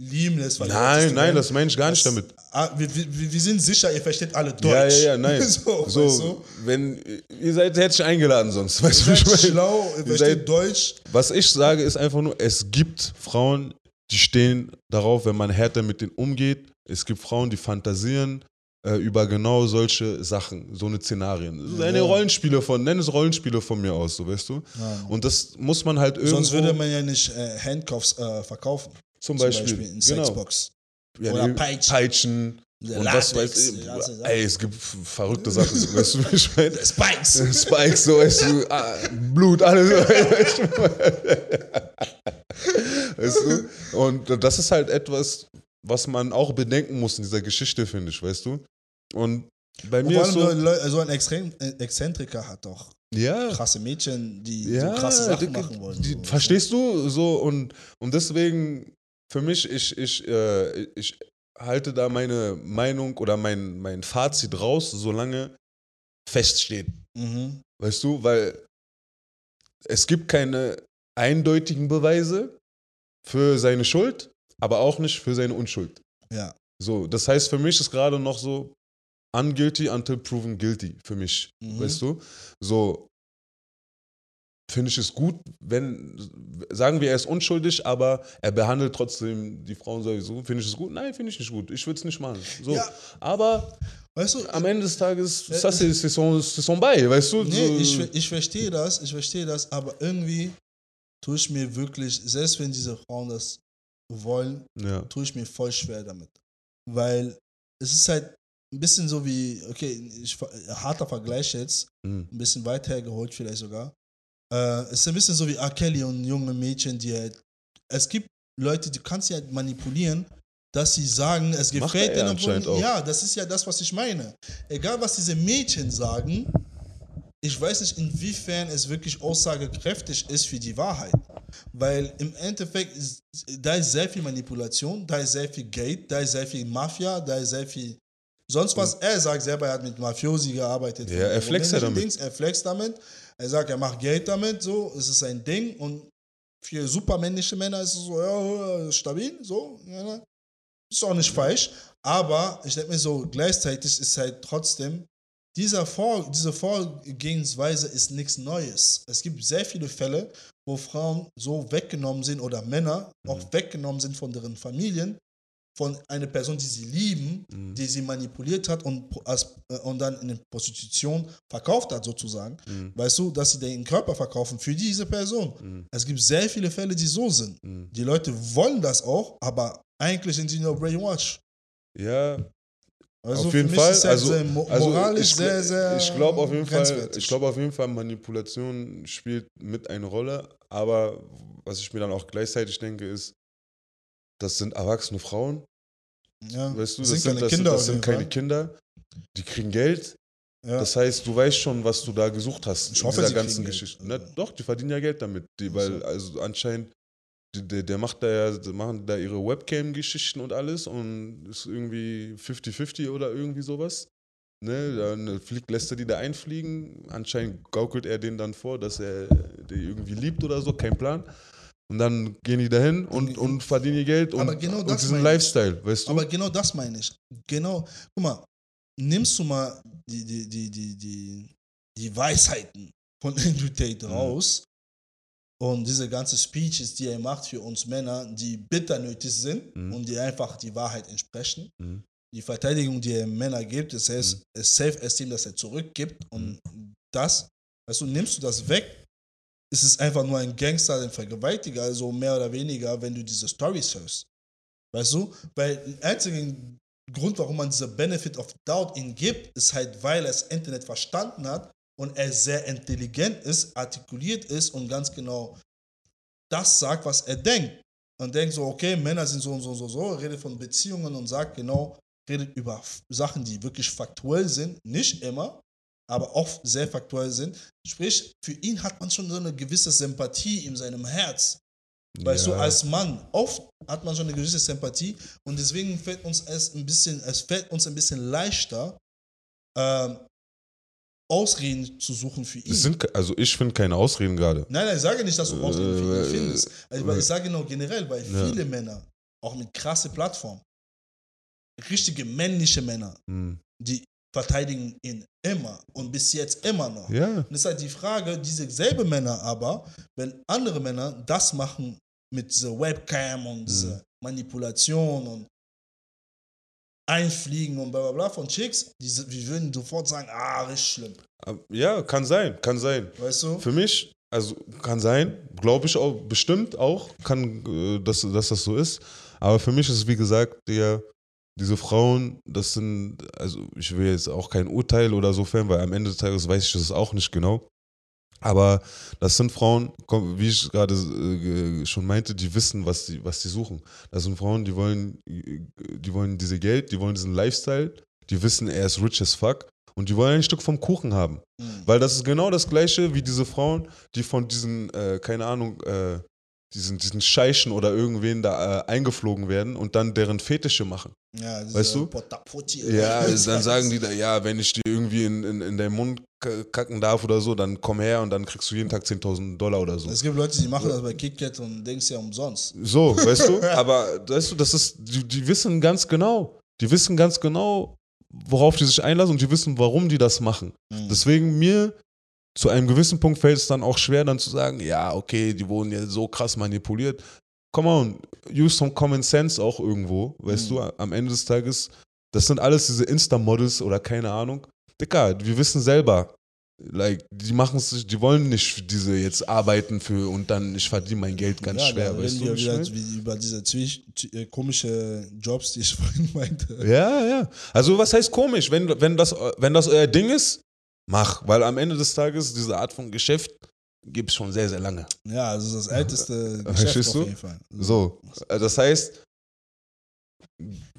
lieben es. nein, vergewaltigt nein, werden. das meine ich gar nicht Das- damit. Ah, wir, wir, wir sind sicher, ihr versteht alle Deutsch. Ja, ja, ja, nein. so, so, weißt du? wenn, ihr seid, hätte ich eingeladen sonst. Weißt du, Ihr ich seid schlau, ihr Ihr versteht seid- Deutsch. Was ich sage, ist einfach nur, es gibt Frauen, die stehen darauf, wenn man härter mit denen umgeht. Es gibt Frauen, die fantasieren äh, über genau solche Sachen, so eine Szenarien. Das ist eine Ja. Rollenspiele von, nenn es Rollenspiele von mir aus, so weißt du. Ja. Und das muss man halt irgendwo. Sonst würde man ja nicht äh, Handcuffs äh, verkaufen. zum Beispiel, in genau. Sexbox. Ja, oder Peitschen. Peitschen und was weiß Latex, ich. Ey, es gibt verrückte Sachen, so, weißt du, wie ich meine? Spikes. Spikes, so weißt du, ah, Blut, alles. Weißt du? Weißt du? Und das ist halt etwas, was man auch bedenken muss in dieser Geschichte, finde ich, weißt du? Und bei mir ist so, so ein Extrem Exzentriker hat doch ja, krasse Mädchen, die ja, so krasse Sachen die- machen wollen. die, so. verstehst du? So und, und deswegen, für mich, ich, ich, äh, ich halte da meine Meinung oder mein, mein Fazit raus, solange feststeht. Mhm. Weißt du, weil es gibt keine eindeutigen Beweise für seine Schuld, aber auch nicht für seine Unschuld. Ja. So, das heißt, für mich ist gerade noch so unguilty until proven guilty für mich. Mhm. Weißt du? So finde ich es gut, wenn, sagen wir, er ist unschuldig, aber er behandelt trotzdem die Frauen sowieso. Finde ich es gut? Nein, finde ich nicht gut. Ich würde es nicht machen. So. Ja. Aber Weißt du, am Ende des Tages, Ja, ça, c'est c'est son, c'est son Bail, weißt du? nee, so, ich, ich verstehe das, ich verstehe das, aber irgendwie tue ich mir wirklich, selbst wenn diese Frauen das wollen, ja. tue ich mir voll schwer damit. Weil es ist halt ein bisschen so wie, okay, ich, harter Vergleich jetzt, Hm. ein bisschen weit hergeholt vielleicht sogar. Äh, es ist ein bisschen so wie R. Kelly und junge Mädchen, die halt, es gibt Leute, die kannst du halt manipulieren, dass sie sagen, es Macht gefällt denen. Ja, das ist ja das, was ich meine. Egal, was diese Mädchen sagen, ich weiß nicht, inwiefern es wirklich aussagekräftig ist für die Wahrheit. Weil im Endeffekt, ist, da ist sehr viel Manipulation, da ist sehr viel Geld, da ist sehr viel Mafia, da ist sehr viel sonst was. Er sagt selber, er hat mit Mafiosi gearbeitet. Ja, er flext damit. Dings, er flext damit. Er sagt, er macht Geld damit, so, es ist ein Ding. Und für supermännliche Männer ist es so, ja, stabil, so. Ne? ist auch nicht falsch. Aber ich denke mir so, gleichzeitig ist halt trotzdem, dieser Vor diese Vorgehensweise ist nichts Neues. Es gibt sehr viele Fälle, wo Frauen so weggenommen sind oder Männer auch weggenommen sind von deren Familien, von einer Person, die sie lieben, Mhm. die sie manipuliert hat und, als, äh, und dann in der Prostitution verkauft hat, sozusagen. Mhm. Weißt du, dass sie den Körper verkaufen für diese Person. Mhm. Es gibt sehr viele Fälle, die so sind. Mhm. Die Leute wollen das auch, aber eigentlich sind sie nur brainwashed. Ja, Also auf jeden Fall. also, also moralisch ich, sehr, sehr Ich glaube auf jeden Fall, grenzwertig. ich glaube auf jeden Fall, Manipulation spielt mit eine Rolle. Aber was ich mir dann auch gleichzeitig denke, ist, das sind erwachsene Frauen, ja, weißt du, das das sind keine das Kinder das sind keine. Kinder, die kriegen Geld. Ja. Das heißt, du weißt schon, was du da gesucht hast Ich in hoffe, dieser ganzen. Geschichte. Na, doch, die verdienen ja Geld damit, die, weil so. also anscheinend der, der macht da ja, machen da ihre Webcam-Geschichten und alles und ist irgendwie 50-50 oder irgendwie sowas. Ne, dann fliegt, lässt er die da einfliegen. Anscheinend gaukelt er denen dann vor, dass er die irgendwie liebt oder so, kein Plan. Und dann gehen die dahin und, und verdienen ihr Geld und, Aber genau und das diesen ich. Lifestyle, weißt du? Aber genau das meine ich. Genau, guck mal, nimmst du mal die, die, die, die, die, die Weisheiten von Andrew Tate Mhm. raus und diese ganzen Speeches, die er macht für uns Männer, die bitter nötig sind Mhm. und die einfach die Wahrheit entsprechen. Mhm. Die Verteidigung, die er Männer gibt, das heißt, Mhm. es Self-Esteem, das er zurückgibt und das, weißt du, nimmst du das weg, ist es einfach nur ein Gangster, ein Vergewaltiger, also mehr oder weniger, wenn du diese Stories hörst. Weißt du? Weil der einzige Grund, warum man diese Benefit of Doubt ihm gibt, ist halt, weil er das Internet verstanden hat und er sehr intelligent ist, artikuliert ist und ganz genau das sagt, was er denkt. Und denkt so, okay, Männer sind so und so und so, so, redet von Beziehungen und sagt genau, redet über Sachen, die wirklich faktuell sind, nicht immer, aber oft sehr faktuell sind. Sprich, für ihn hat man schon so eine gewisse Sympathie in seinem Herz. Du, Ja. als Mann, oft hat man schon eine gewisse Sympathie und deswegen fällt uns es ein bisschen, es fällt uns ein bisschen leichter, ähm, Ausreden zu suchen für ihn. Sind, also ich finde keine Ausreden gerade. Nein, nein, ich sage nicht, dass du Ausreden für ihn Äh, findest. Also, äh, ich sage nur generell, weil ja. viele Männer, auch mit krasse Plattformen, richtige männliche Männer, Hm. die verteidigen ihn immer und bis jetzt immer noch. Ja. Und halt die Frage, diese selben Männer aber, wenn andere Männer das machen, mit dieser Webcam und Mhm. dieser Manipulation und Einfliegen und bla bla bla von Chicks, die, wir würden sofort sagen, ah, richtig schlimm. Ja, kann sein, kann sein. Weißt du? Für mich, also kann sein, glaube ich auch, bestimmt auch, kann, äh, dass, dass das so ist. Aber für mich ist es, wie gesagt, der, diese Frauen, das sind, also ich will jetzt auch kein Urteil oder so fällen, weil am Ende des Tages weiß ich das auch nicht genau. Aber das sind Frauen, wie ich gerade äh, schon meinte, die wissen, was die, was die suchen. Das sind Frauen, die wollen, die wollen diese Geld, die wollen diesen Lifestyle, die wissen, er ist rich as fuck und die wollen ein Stück vom Kuchen haben. Mhm. Weil das ist genau das gleiche wie diese Frauen, die von diesen, äh, keine Ahnung, äh, diesen, diesen Scheichen oder irgendwen da äh, eingeflogen werden und dann deren Fetische machen. Ja, Weißt du? Potaputi- Ja, dann sagen die da, ja, wenn ich dir irgendwie in, in, in deinen Mund kacken darf oder so, dann komm her und dann kriegst du jeden Tag 10.000 Dollar oder so. Es gibt Leute, die machen das bei KitKat und denkst ja umsonst. So, weißt du? Aber weißt du, das ist, die, die wissen ganz genau, die wissen ganz genau, worauf die sich einlassen und die wissen, warum die das machen. Mhm. Deswegen mir zu einem gewissen Punkt fällt es dann auch schwer, dann zu sagen, ja, okay, die wurden ja so krass manipuliert. Come on, use some common sense auch irgendwo, weißt Mhm. du, am Ende des Tages, das sind alles diese Insta-Models oder keine Ahnung. Dicker, wir wissen selber, like, die machen es, die wollen nicht diese jetzt arbeiten für und dann, ich verdiene mein Geld ganz ja, schwer, weißt du? wieder wie, über diese äh, komische Jobs, die ich vorhin meinte. Ja, ja. Also was heißt komisch? Wenn, wenn, das, wenn das euer Ding ist, mach. Weil am Ende des Tages diese Art von Geschäft gibt es schon sehr, sehr lange. Ja, also das älteste Geschäft Verstehst auf du? jeden Fall. So. Also Das heißt,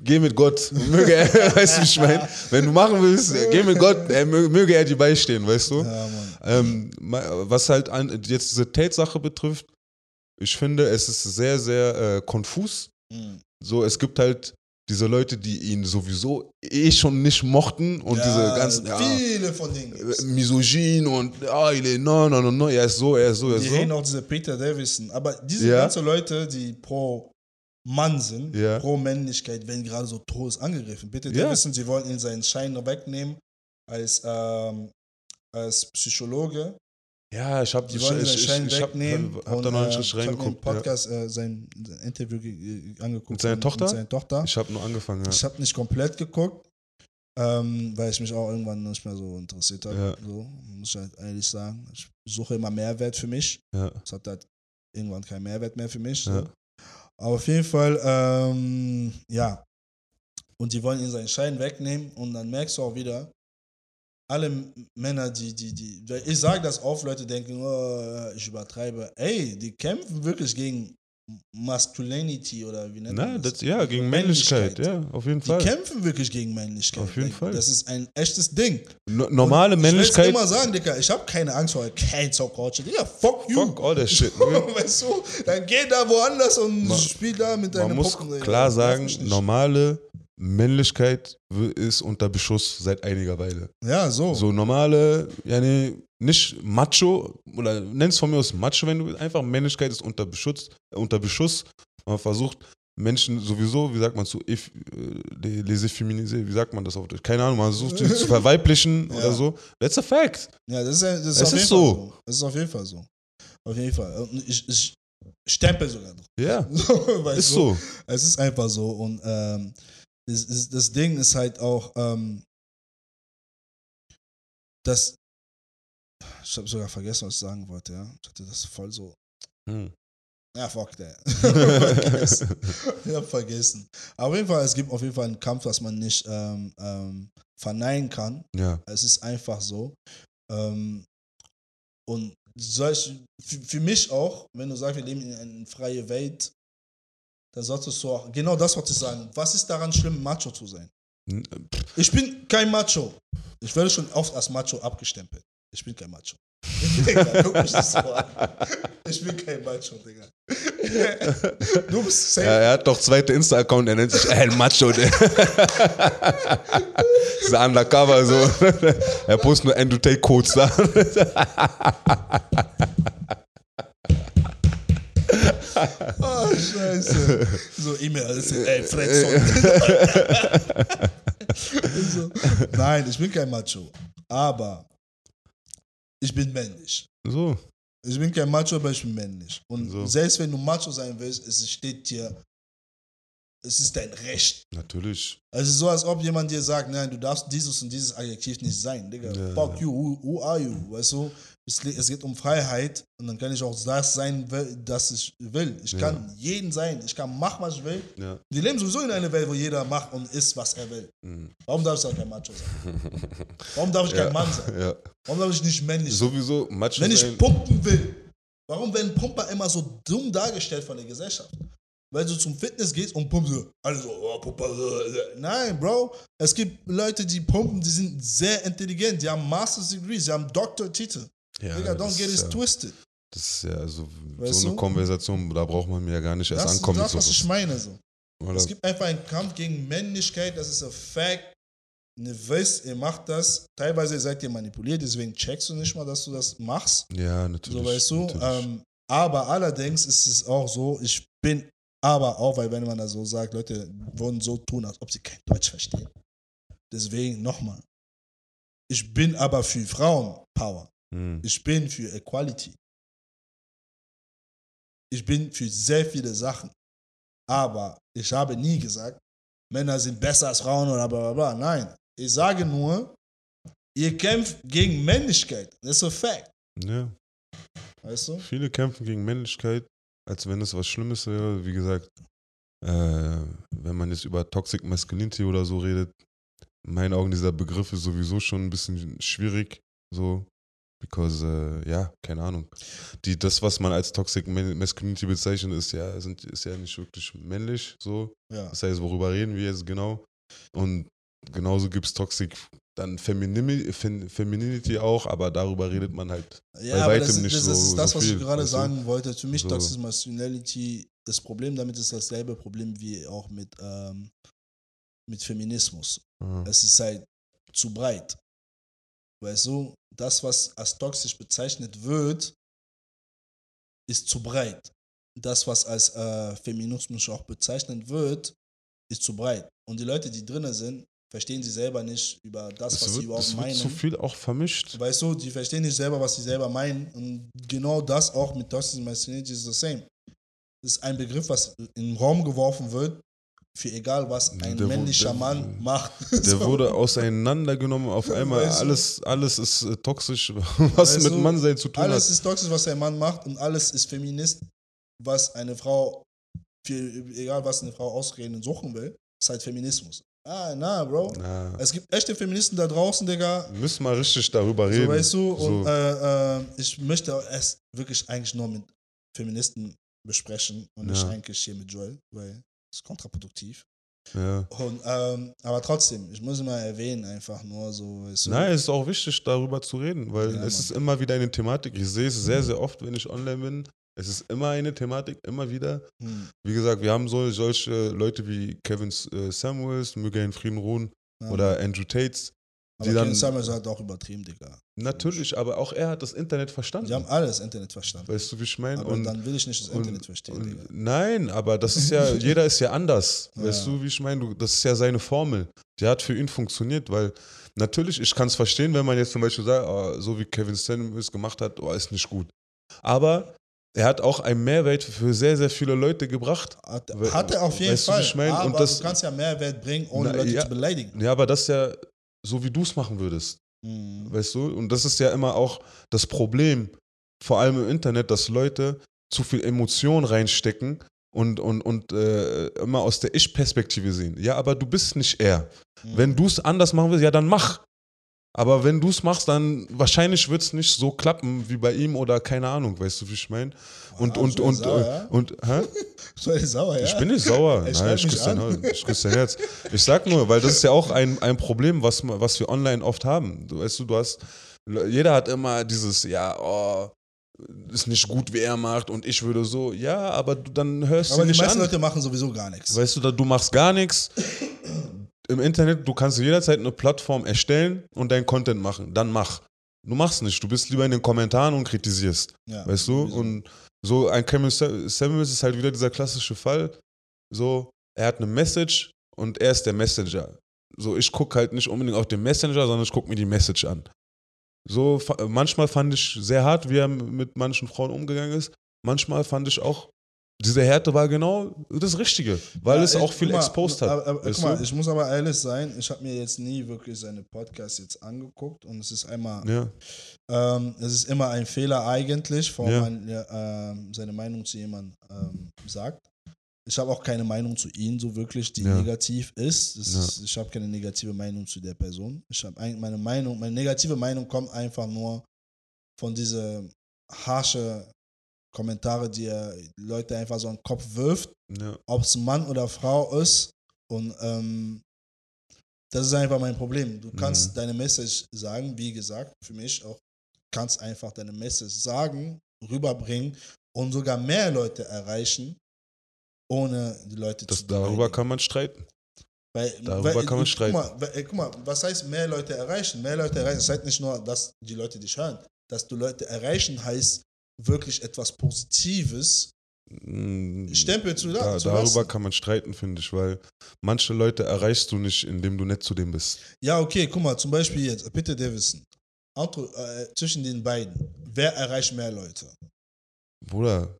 geh mit Gott. Möge er, weißt du, ich meine? Wenn du machen willst, geh mit Gott, er, mö- möge er dir beistehen, weißt du? Ja. Ähm, was halt an, jetzt diese Tate-Sache betrifft, ich finde, es ist sehr, sehr äh, konfus. Mhm. So, es gibt halt diese Leute, die ihn sowieso eh schon nicht mochten und ja, diese ganzen ja, Viele von denen gibt's. äh, Misogyn und ah, il est no, no, no, no, er ist so, er ist so, er Die ist reden so. auch diese Peter Davison. Aber diese Ja. ganzen Leute, die pro Mann sind, Ja. pro Männlichkeit, werden gerade so todes angegriffen. Peter. Davison, sie wollen ihn seinen Schein wegnehmen als, ähm, als Psychologe. Ja, ich hab, Die ich, wollen ich, ich, Schein ich hab, da noch nicht äh, richtig ich hab mir im reingeguckt. Ja. Podcast äh, sein, Interview ge- ge- angeguckt. Mit seiner Tochter? Mit seiner Tochter. Ich habe nur angefangen, ja. Ich habe nicht komplett geguckt, ähm, weil ich mich auch irgendwann nicht mehr so interessiert habe. Ja. So, muss ich halt ehrlich sagen. Ich suche immer Mehrwert für mich. ja. Es hat halt irgendwann keinen Mehrwert mehr für mich. So. Aber auf jeden Fall, ähm, ja. Und die wollen ihn seinen Schein wegnehmen und dann merkst du auch wieder, alle Männer, die, die, die, ich sage das oft, Leute denken, oh, ich übertreibe. Ey, die kämpfen wirklich gegen Masculinity oder wie nennt man das, ja, gegen Männlichkeit, ja, auf jeden Die Fall. kämpfen wirklich gegen Männlichkeit. Auf jeden. Fall. Das ist ein echtes Ding. No, normale Männlichkeit. Ich will immer sagen, Digga, ich habe keine Angst vor Cancel Culture. Digga, fuck you. Fuck all that shit. weißt du, dann geh da woanders und Man- spiel da mit deinen Man muss. Digga. klar sagen, normale Männlichkeit ist unter Beschuss seit einiger Weile. Ja, so. So normale, ja nee, nicht Macho oder nenn's von mir aus Macho, wenn du willst. einfach Männlichkeit ist unter Beschuss, äh, unter Beschuss. Man versucht Menschen sowieso, wie sagt man zu, äh, les efféminiser, wie sagt man das auf Deutsch? Keine Ahnung, man versucht sie zu verweiblichen Ja. oder so. That's a fact. Ja, das ist, das ist Es jeden ist so. so. Das ist auf jeden Fall so. Auf jeden Fall. Ich, ich stempel sogar drauf. Ja, So, ist du? so. Es ist einfach so. Und ähm, das, das, das Ding ist halt auch, ähm, dass. Ich habe sogar vergessen, was ich sagen wollte, ja. Ich hatte das voll so. Hm. Ja, fuck that. Ich hab vergessen. Aber auf jeden Fall, es gibt auf jeden Fall einen Kampf, was man nicht ähm, ähm, verneinen kann. Ja, Es ist einfach so. Ähm, und solch, für, für mich auch, wenn du sagst, wir leben in einer freien Welt, dann solltest du auch genau das, was ich sagen. Was ist daran schlimm, Macho zu sein? N- Ich bin kein Macho. Ich werde schon oft als Macho abgestempelt. Ich bin kein Macho. Digga, guck mich das so an. Ich bin kein Macho, Digga. Du bist safe. Ja, er hat doch zweite Insta-Account, er nennt sich El Macho. Dieser Undercover so. Er postet nur End-to-Take-Codes da. So E-Mail, ey, Fredson. so. Nein, ich bin kein Macho. Aber ich bin männlich. So. Ich bin kein Macho, aber ich bin männlich. Und So. selbst wenn du Macho sein willst, es steht dir, es ist dein Recht. Natürlich. Also so, als ob jemand dir sagt, nein, du darfst dieses und dieses Adjektiv nicht sein. Digga, Ja. fuck you, who, who are you? Weißt du, es, geht um Freiheit und dann kann ich auch das sein, das ich will. Ich Ja. kann jeden sein, ich kann machen, was ich will. Ja. Wir leben sowieso in einer Welt, wo jeder macht und ist, was er will. Mhm. Warum darf ich dann kein Macho sein? Warum darf ich kein Ja. Mann sein? ja. Warum darf ich nicht männlich sein? Sowieso, Macho Wenn ich pumpen will, warum werden Pumper immer so dumm dargestellt von der Gesellschaft? Weil du zum Fitness gehst und pumpst alle so, oh, Pumper. äh, äh. Nein, Bro. Es gibt Leute, die pumpen, die sind sehr intelligent, die haben Master's Degrees, die haben Doktortitel. Ja, Digga, das don't get ist it ja, twisted. Das ist ja so, Weißt so eine du? Konversation, da braucht man mir ja gar nicht erst Das ist ankommen das, zu was ich meine. So. Oder? Es gibt einfach einen Kampf gegen Männlichkeit, das ist ein Fact. Ihr wisst, ihr macht das. Teilweise seid ihr manipuliert, deswegen checkst du nicht mal, dass du das machst. ja, natürlich. So weißt du. natürlich. Ähm, aber allerdings ist es auch so, ich bin aber auch, weil wenn man da so sagt, Leute wollen so tun, als ob sie kein Deutsch verstehen. Deswegen nochmal. Ich bin aber für Frauenpower. Hm. Ich bin für Equality. Ich bin für sehr viele Sachen. Aber ich habe nie gesagt, Männer sind besser als Frauen oder bla bla bla. Nein. Ich sage nur, ihr kämpft gegen Männlichkeit. Das ist ein Fact. Ja. Weißt du? Viele kämpfen gegen Männlichkeit, als wenn es was Schlimmes wäre. Wie gesagt, äh, wenn man jetzt über Toxic Masculinity oder so redet, in meinen Augen dieser Begriff ist sowieso schon ein bisschen schwierig. So, because, äh, ja, keine Ahnung. Die, das, was man als Toxic Ma- Masculinity bezeichnet, ist ja, sind, ist ja nicht wirklich männlich. So, Ja. das heißt, worüber reden wir jetzt genau? Und genauso gibt es Toxic, dann Feminimi, Fem, Femininity auch, aber darüber redet man halt Ja, Bei weitem das, nicht das, das so- ist das, so was viel, ich gerade weißt du? sagen wollte. Für mich So. Toxic Masculinity, das Problem damit ist dasselbe Problem wie auch mit, ähm, mit Feminismus. äh, Es ist halt zu breit. Weißt du, das, was als toxisch bezeichnet wird, ist zu breit. Das, was als äh, Feminismus auch bezeichnet wird, ist zu breit. Und die Leute, die drinnen sind, verstehen sie selber nicht über das, was es sie wird, überhaupt es wird meinen. zu viel auch vermischt. Weißt du, die verstehen nicht selber, was sie selber meinen. Und genau das auch mit Toxic Masculinity ist the same. Das ist ein Begriff, was in den Raum geworfen wird, für egal, was ein Der männlicher der- Mann macht. Der So. wurde auseinandergenommen auf einmal. Weißt du? Alles, alles ist äh, toxisch, was Weißt mit Mannsein zu tun Alles hat. ist toxisch, was ein Mann macht, und alles ist Feminist, was eine Frau, für, egal was eine Frau ausreden und suchen will, ist halt Feminismus. Ah, na, Bro. Na, Es gibt echte Feministen da draußen, Digga. müssen mal richtig darüber reden. So, weißt du, und So. äh, äh, ich möchte es wirklich eigentlich nur mit Feministen besprechen und nicht Ja. eigentlich hier mit Joel, weil ist kontraproduktiv. ja. Und, ähm, aber trotzdem, ich muss mal erwähnen, einfach nur so. Du, Nein, es ist auch wichtig, darüber zu reden, weil Ja, es Mann. ist immer wieder eine Thematik. Ich sehe es sehr, sehr oft, wenn ich online bin. Es ist immer eine Thematik, immer wieder. Hm, Wie gesagt, wir haben so, solche Leute wie Kevin äh, Samuels, möge er in Frieden ruhen, ja. oder Andrew Tates. Aber die dann- Summers hat auch übertrieben, Digga. Natürlich, aber auch er hat das Internet verstanden. Die haben alles Internet verstanden. weißt du, wie ich meine? aber dann will ich nicht das und- Internet verstehen, Und, Digga. nein, aber das ist ja, jeder ist ja anders. Ja. Weißt du, wie ich meine? Du- Das ist ja seine Formel. Die hat für ihn funktioniert, weil natürlich, ich kann es verstehen, wenn man jetzt zum Beispiel sagt, oh, so wie Kevin Stan es gemacht hat, oh, ist nicht gut. Aber er hat auch einen Mehrwert für sehr, sehr viele Leute gebracht. Hat, hat er auf jeden weißt du, wie Fall. ich meine? Aber Und das- du kannst ja Mehrwert bringen, ohne Na, Leute ja. zu beleidigen. Ja, aber das ist ja so, wie du es machen würdest. Hm. Weißt du? Und das ist ja immer auch das Problem, vor allem im Internet, dass Leute zu viel Emotion reinstecken und, und, und äh, immer aus der Ich-Perspektive sehen. Ja, aber du bist nicht er. Hm. Wenn du es anders machen willst, ja, dann mach. Aber wenn du es machst, dann wahrscheinlich wird es nicht so klappen wie bei ihm oder keine Ahnung, weißt du, wie ich meine? Und, Ah, und, und, sauer, äh, ja? und, hä? Soll ich sauer, ja? Ich bin nicht sauer. Er Nein, ich küsse, dein, ich küsse dein Herz. Ich sag nur, weil das ist ja auch ein, ein Problem, was, was wir online oft haben. Du weißt du, du hast, jeder hat immer dieses, ja, oh, ist nicht gut, wie er macht und ich würde so, ja, aber du, dann hörst Aber du die nicht meisten an. Leute machen sowieso gar nichts. Weißt du, du machst gar nichts. Im Internet, du kannst jederzeit eine Plattform erstellen und deinen Content machen. Dann mach. Du machst nicht. Du bist lieber in den Kommentaren und kritisierst. Ja, Weißt du? sowieso. Und so ein Sa- Samuels ist halt wieder dieser klassische Fall. So, er hat eine Message und er ist der Messenger. So, ich gucke halt nicht unbedingt auf den Messenger, sondern ich gucke mir die Message an. So, manchmal fand ich sehr hart, wie er mit manchen Frauen umgegangen ist. Manchmal fand ich auch, diese Härte war genau das Richtige, weil Ja, es auch viel mal, exposed hat. Aber, aber, mal, ich muss aber ehrlich sein, ich habe mir jetzt nie wirklich seine Podcasts jetzt angeguckt und es ist einmal, ja, ähm, es ist immer ein Fehler eigentlich, vor Ja. man ähm, seine Meinung zu jemandem ähm, sagt. Ich habe auch keine Meinung zu ihm so wirklich, die Ja. negativ ist. Ist ich habe keine negative Meinung zu der Person. Ich habe eigentlich meine Meinung, meine negative Meinung kommt einfach nur von diese harsche Kommentare, die Leute einfach so den Kopf wirft ja, ob es Mann oder Frau ist. Und ähm, das ist einfach mein Problem. Du kannst Mhm. deine Message sagen, wie gesagt, für mich auch, kannst einfach deine Message sagen, rüberbringen und sogar mehr Leute erreichen, ohne die Leute das, zu darüber beleidigen. kann man streiten. Weil, darüber kann man guck streiten. Mal, weil, guck mal, was heißt mehr Leute erreichen? Mehr Leute erreichen, das heißt nicht nur, dass die Leute dich hören. Dass du Leute erreichen heißt wirklich etwas Positives Mm, Stempel zu, Da, zu darüber lassen. kann man streiten, finde ich, weil manche Leute erreichst du nicht, indem du nett zu dem bist. Ja, okay, guck mal, zum Beispiel jetzt, Peter Davison. Outro, äh, zwischen den beiden, wer erreicht mehr Leute? Bruder,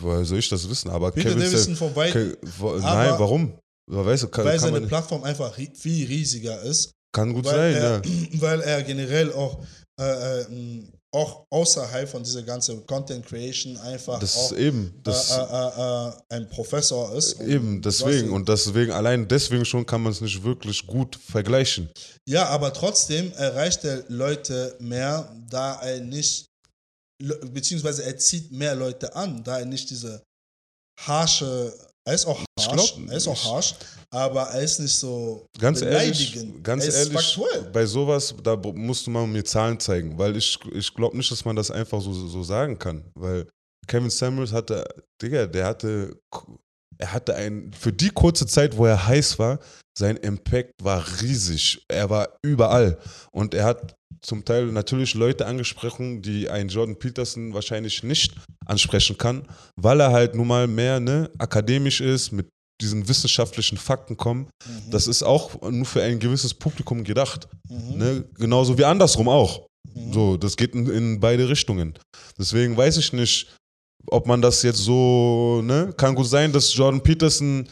woher soll ich das wissen? Aber Peter Kevin Davison von Ke- Aber- Nein, warum? Weißt du, kann, weil kann, seine Plattform einfach viel riesiger ist. kann gut sein, er, ja. weil er generell auch, äh, äh, m, auch außerhalb von dieser ganzen Content Creation einfach Das auch eben, das äh, äh, äh, ein Professor ist. Eben, deswegen. Und deswegen, allein deswegen schon kann man es nicht wirklich gut vergleichen. Ja, aber trotzdem erreicht er Leute mehr, da er nicht, beziehungsweise er zieht mehr Leute an, da er nicht diese harsche, er ist auch harsch, glaub, er ist auch harsch, aber er ist nicht so Ganz ehrlich, beleidigend. ganz ehrlich, faktuell. bei sowas, da musst du mal mir Zahlen zeigen, weil ich, ich glaube nicht, dass man das einfach so, so sagen kann. Weil Kevin Samuels hatte, Digga, der hatte, er hatte ein, für die kurze Zeit, wo er heiß war, sein Impact war riesig. Er war überall. Und er hat zum Teil natürlich Leute angesprochen, die ein Jordan Peterson wahrscheinlich nicht ansprechen kann, weil er halt nun mal mehr ne, akademisch ist, mit diesen wissenschaftlichen Fakten kommen. Mhm. Das ist auch nur für ein gewisses Publikum gedacht. Mhm. Ne? Genauso wie andersrum auch. Mhm. So, das geht in, in beide Richtungen. Deswegen weiß ich nicht, ob man das jetzt so, ne? Kann gut sein, dass Jordan Peterson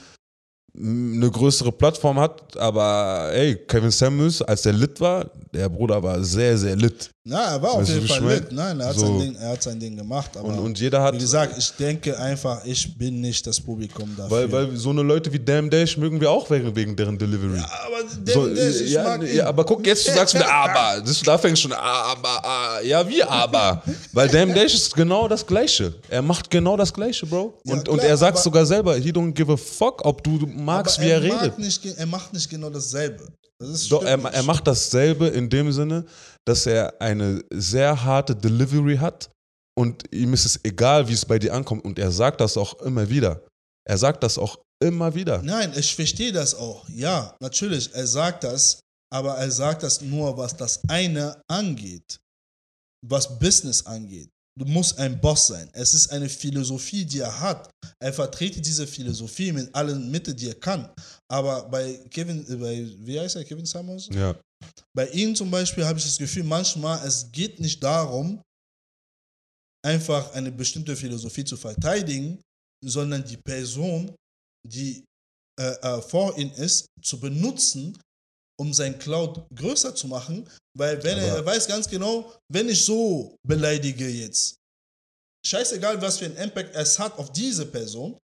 eine größere Plattform hat, aber ey, Kevin Samuels, als der lit war, der Bruder war sehr, sehr lit. Na, er war auf Weißt jeden Fall lit. Nein, er hat, So. sein Ding, er hat sein Ding gemacht. Aber Und, und jeder hat. wie gesagt, ich denke einfach, ich bin nicht das Publikum dafür. weil, weil so eine Leute wie Damn Dash mögen wir auch wegen, wegen deren Delivery. ja, aber der, So, der, ich ja, mag ihn. ja, aber guck, jetzt du sagst wieder aber. Das, da fängst du schon, aber, ah, ja, wie aber? Weil Damn Dash ist genau das Gleiche. Er macht genau das Gleiche, Bro. Ja, Und, und klar, er sagt aber- sogar selber, he don't give a fuck, ob du magst, wie er, mag redet. Nicht, er macht nicht genau dasselbe. Das Doch, er, er macht dasselbe in dem Sinne, dass er eine sehr harte Delivery hat und ihm ist es egal, wie es bei dir ankommt. Und er sagt das auch immer wieder. Er sagt das auch immer wieder. Nein, ich verstehe das auch. Ja, natürlich, er sagt das, aber er sagt das nur, was das eine angeht, was Business angeht. Du musst ein Boss sein. Es ist eine Philosophie, die er hat. Er vertrete diese Philosophie mit allen Mitteln, die er kann. Aber bei Kevin, äh, bei, wie heißt er, Kevin Samuels? Ja, Bei ihm zum Beispiel habe ich das Gefühl, manchmal, es geht nicht darum, einfach eine bestimmte Philosophie zu verteidigen, sondern die Person, die äh, äh, vor ihm ist, zu benutzen, um sein Cloud größer zu machen, weil wenn er, Aber- er weiß ganz genau, wenn ich so beleidige jetzt, scheißegal, was für einen Impact es hat auf diese Person,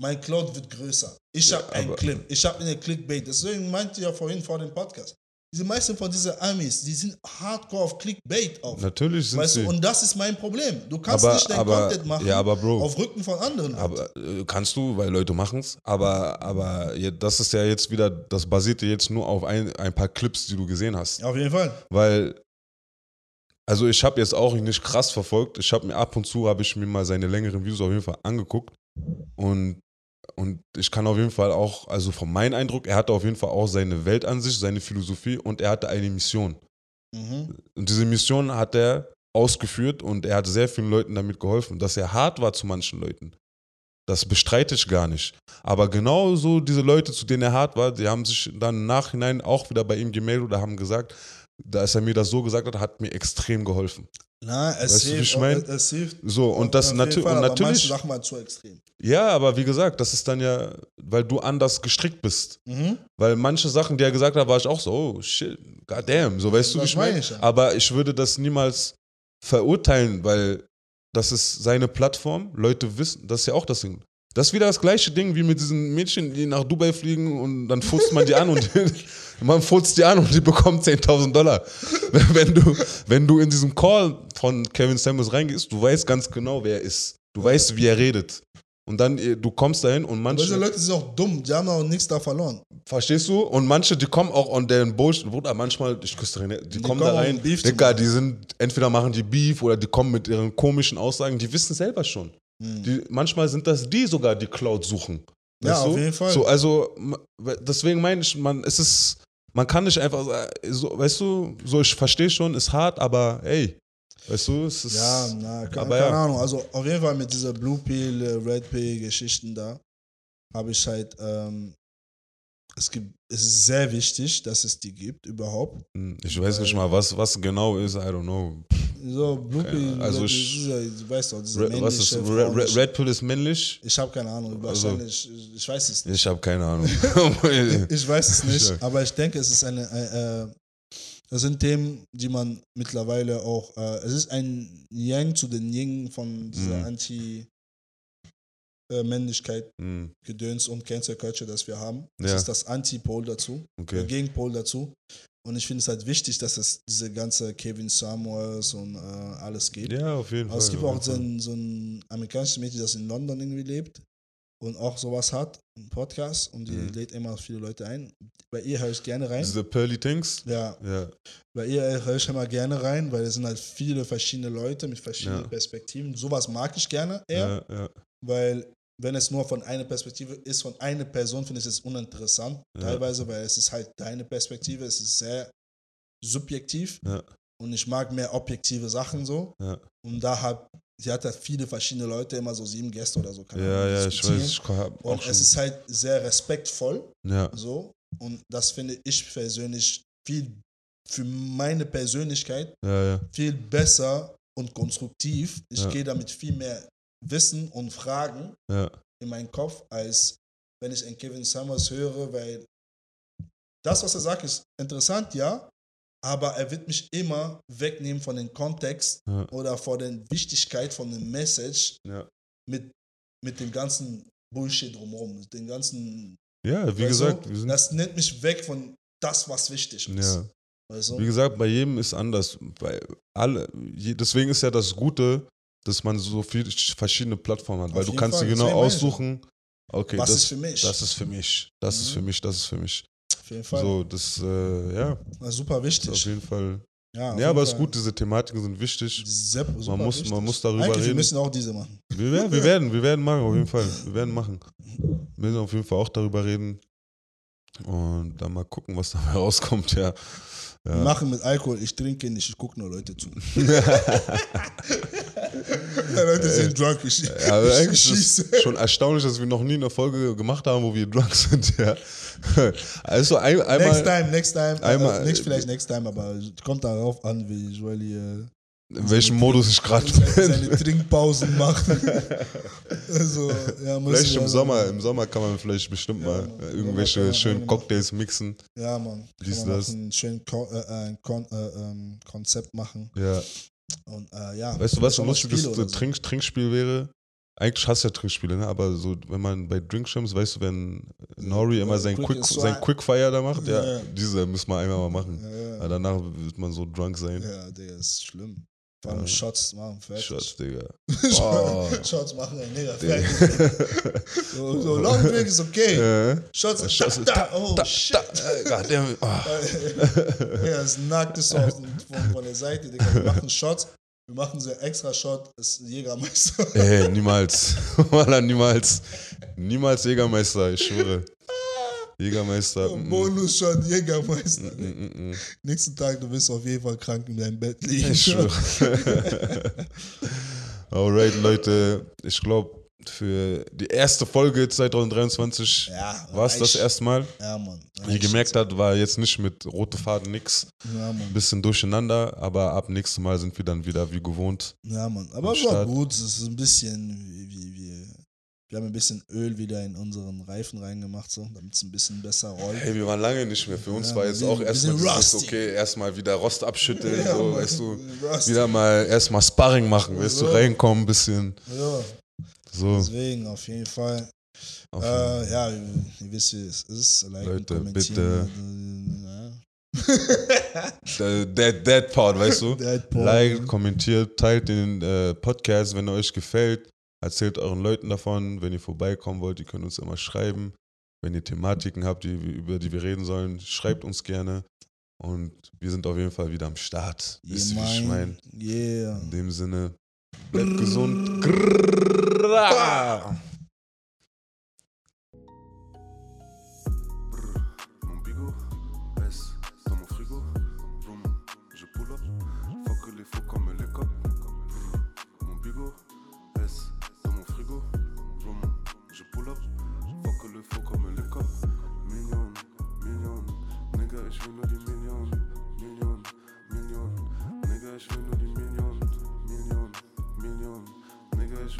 mein Cloud wird größer. Ich Ja, habe einen Clip, ich habe eine Clickbait. Deswegen meinte ich ja vorhin vor dem Podcast. Diese meisten von diesen Amis, die sind hardcore auf Clickbait auf. natürlich sind Weißt sie. du, und das ist mein Problem. Du kannst aber, nicht dein aber, Content machen ja, aber Bro, auf Rücken von anderen. Aber äh, kannst du, weil Leute machen es. Aber, aber das ist ja jetzt wieder, das basierte jetzt nur auf ein, ein paar Clips, die du gesehen hast. auf jeden Fall. Weil, also ich habe jetzt auch nicht krass verfolgt. Ich habe mir ab und zu, habe ich mir mal seine längeren Views auf jeden Fall angeguckt. Und, und ich kann auf jeden Fall auch, also von meinem Eindruck, er hatte auf jeden Fall auch seine Weltansicht, seine Philosophie und er hatte eine Mission. Mhm. Und diese Mission hat er ausgeführt und er hat sehr vielen Leuten damit geholfen. Dass er hart war zu manchen Leuten, das bestreite ich gar nicht. Aber genauso diese Leute, zu denen er hart war, die haben sich dann im Nachhinein auch wieder bei ihm gemeldet oder haben gesagt, dass er mir das so gesagt hat, hat mir extrem geholfen. Na, es Weißt du, hilft. ich mein? Es hilft. So, und das auf natü jeden Fall, und natürlich. Sachen mal zu extrem. Ja, aber wie gesagt, das ist dann ja, weil du anders gestrickt bist. Mhm. Weil manche Sachen, die er gesagt hat, war ich auch so, oh shit, goddamn, so weißt du, wie Das ich meine meine. ich ja. Aber ich würde das niemals verurteilen, weil das ist seine Plattform. Leute wissen, das ist ja auch das Ding. Das ist wieder das gleiche Ding wie mit diesen Mädchen, die nach Dubai fliegen und dann furzt man die an und man furzt die an und die bekommen 10.000 Dollar. Wenn du, wenn du in diesen Call von Kevin Samuels reingehst, du weißt ganz genau, wer er ist. Du weißt, wie er redet. Und dann, äh, du kommst dahin und Aber diese manche, Leute sind auch dumm, die haben auch nichts da verloren. verstehst du? Und manche, die kommen auch on deren Bullshit. Bruder, manchmal, ich küsse rein, die, kommen da kommen, um rein, Beef Digga, die sind, entweder machen die Beef oder die kommen mit ihren komischen Aussagen, die wissen selber schon. Hm. Die, manchmal sind das die sogar, die Cloud suchen. Ja, auf du? jeden Fall. So, also, deswegen meine ich, man, es ist, man kann nicht einfach, sagen, so, weißt du, so, ich verstehe schon, ist hart, aber ey, weißt du, es ist. Ja, na, ke- aber keine ja. Ahnung. Also auf jeden Fall mit dieser Blue Pill, äh, Red Pill Geschichten da, habe ich halt, ähm, es gibt, es ist sehr wichtig, dass es die gibt überhaupt. Hm, Ich weiß nicht mal, was, was genau ist, I don't know. So Blue Pill. Also ich- du weißt doch, diese Red, was ist, Red, Red, Pill ist männlich? Ich habe keine Ahnung, Also- wahrscheinlich, ich, ich weiß es nicht. Ich habe keine Ahnung. Ich weiß es nicht, aber ich denke, es ist eine, äh, äh, das sind Themen, die man mittlerweile auch, äh, es ist ein Yang zu den Ying von dieser Mhm. Anti-Männlichkeit, Hm, Gedöns und Cancel Culture, das wir haben. Das Ja. ist das Antipol dazu, der okay. Gegenpol dazu. Und ich finde es halt wichtig, dass es diese ganze Kevin Samuels und äh, alles gibt. Ja, auf jeden Aber Fall. es gibt auch so ein, so ein amerikanisches Mädchen, das in London irgendwie lebt und auch sowas hat, einen Podcast und die Mhm. lädt immer viele Leute ein. Bei ihr höre ich gerne rein. Diese Pearly Things? Ja, Ja. bei ihr höre ich immer gerne rein, weil es sind halt viele verschiedene Leute mit verschiedenen Ja. Perspektiven. Sowas mag ich gerne eher, ja. weil wenn es nur von einer Perspektive ist, von einer Person, finde ich es uninteressant Ja. teilweise, weil es ist halt deine Perspektive, es ist sehr subjektiv Ja. und ich mag mehr objektive Sachen so. Ja. Und da hat, sie hat halt viele verschiedene Leute, immer so sieben Gäste oder so. Ja, ja, ich weiß. Ich Und es ist halt sehr respektvoll, ja, so. Und das finde ich persönlich viel, für meine Persönlichkeit, viel besser und konstruktiv. Ich gehe damit viel mehr Wissen und Fragen ja. in meinen Kopf, als wenn ich einen Kevin Summers höre, weil das, was er sagt, ist interessant, ja, aber er wird mich immer wegnehmen von dem Kontext Ja. oder von der Wichtigkeit von dem Message Ja. mit, mit dem ganzen Bullshit drumherum, mit dem ganzen, Ja, wie gesagt, sind. das nimmt mich weg von das, was wichtig ist. Ja. Wie gesagt, bei jedem ist anders. Bei alle, deswegen ist ja das Gute, dass man so viele verschiedene Plattformen hat, weil du kannst Fall, dir genau aussuchen, okay, was das, ist für mich? das ist für mich, das ist Mhm. für mich, das ist für mich. auf jeden Fall So, das, äh, ja, Das ist super ist wichtig. auf jeden Fall. ja, Ja, aber es ist gut, diese Thematiken sind wichtig. Sehr, super muss- wichtig. man muss darüber Eigentlich, Wir reden. müssen auch diese machen. Wir, werden- wir werden, wir werden machen, auf jeden Fall. Wir werden machen. Wir werden auf jeden Fall auch darüber reden. Und dann mal gucken, was dabei rauskommt, ja. Wir ja. machen mit Alkohol, ich trinke nicht, ich gucke nur Leute zu. ja, Leute sind drunk, ich, Ja, ich eigentlich ist es schon erstaunlich, dass wir noch nie eine Folge gemacht haben, wo wir drunk sind, ja. Also ein, Next einmal, time, next time. einmal- äh, nicht vielleicht next time, aber kommt darauf an, wie Joeli äh, in welchem Modus ich gerade seine, bin. seine Trinkpausen macht. also, ja, Vielleicht im also- Sommer, im Sommer kann man vielleicht bestimmt Ja, mal Mann. äh, irgendwelche man schönen Cocktails mixen. Ja, Mann. Dies, man das. noch ein schönes Ko äh, Kon äh, ähm, Konzept machen. Ja. Und äh, ja. Weißt du, was ein lustiges. Trink, Trinkspiel wäre? Eigentlich hast du ja Trinkspiele, ne? aber so, wenn man bei Drinkshims, weißt du, wenn Nori immer sein, Quick Quick, sein. Quickfire da macht, ja, Ja. diese müssen wir einmal mal machen. Ja, danach wird man so drunk sein. ja, Digga, ist schlimm. Vor allem. Shots machen, fertig. Shots, Digga. Oh. Shots machen, Digga, fertig. so, so long drink ist okay. Ja. Shots, Shots, da, da, oh da, shit. da, goddamn, oh. ja, es es so aus von, von der Seite, Digga. Wir machen Shots, wir machen so extra Shot, ist Jägermeister. Ey, niemals. Wallah, niemals. Niemals Jägermeister, ich schwöre. Jägermeister. mm, mm, Bonus-Shot, Jägermeister. mm, mm, mm. Nächsten Tag, du wirst auf jeden Fall krank in deinem Bett liegen. Ich schwöre. Alright, Leute. Ich glaube, für die erste Folge 2023 Ja, war es das reicht. erste Mal. Ja, Mann. Wie ihr gemerkt habt, war jetzt nicht mit rote Faden nix. Ja, Mann. Bisschen durcheinander, aber ab nächstem Mal sind wir dann wieder wie gewohnt. Ja, Mann. Aber war gut. Es ist ein bisschen, wir haben ein bisschen Öl wieder in unseren Reifen reingemacht, so, damit es ein bisschen besser rollt. Hey, wir waren lange nicht mehr. Für uns Ja, war jetzt auch erstmal okay, erstmal wieder Rost abschütteln, Ja, so, weißt du, Rusty. wieder mal erstmal Sparring machen, weißt du, Ja. reinkommen, ein bisschen, Ja, so. deswegen auf jeden Fall. Auf Äh, ja, ihr, ihr wisst, wie es ist. Like und Leute. Ja. Der Dead, Dead Part, weißt du? Dead Part. Like, kommentiert, teilt den äh, Podcast, wenn er euch gefällt. Erzählt euren Leuten davon. Wenn ihr vorbeikommen wollt, ihr könnt uns immer schreiben. Wenn ihr Thematiken habt, die, über die wir reden sollen, schreibt uns gerne. Und wir sind auf jeden Fall wieder am Start. Wisst ihr, wie ich mein? Yeah. In dem Sinne, bleibt gesund.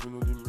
Bruno Lumi.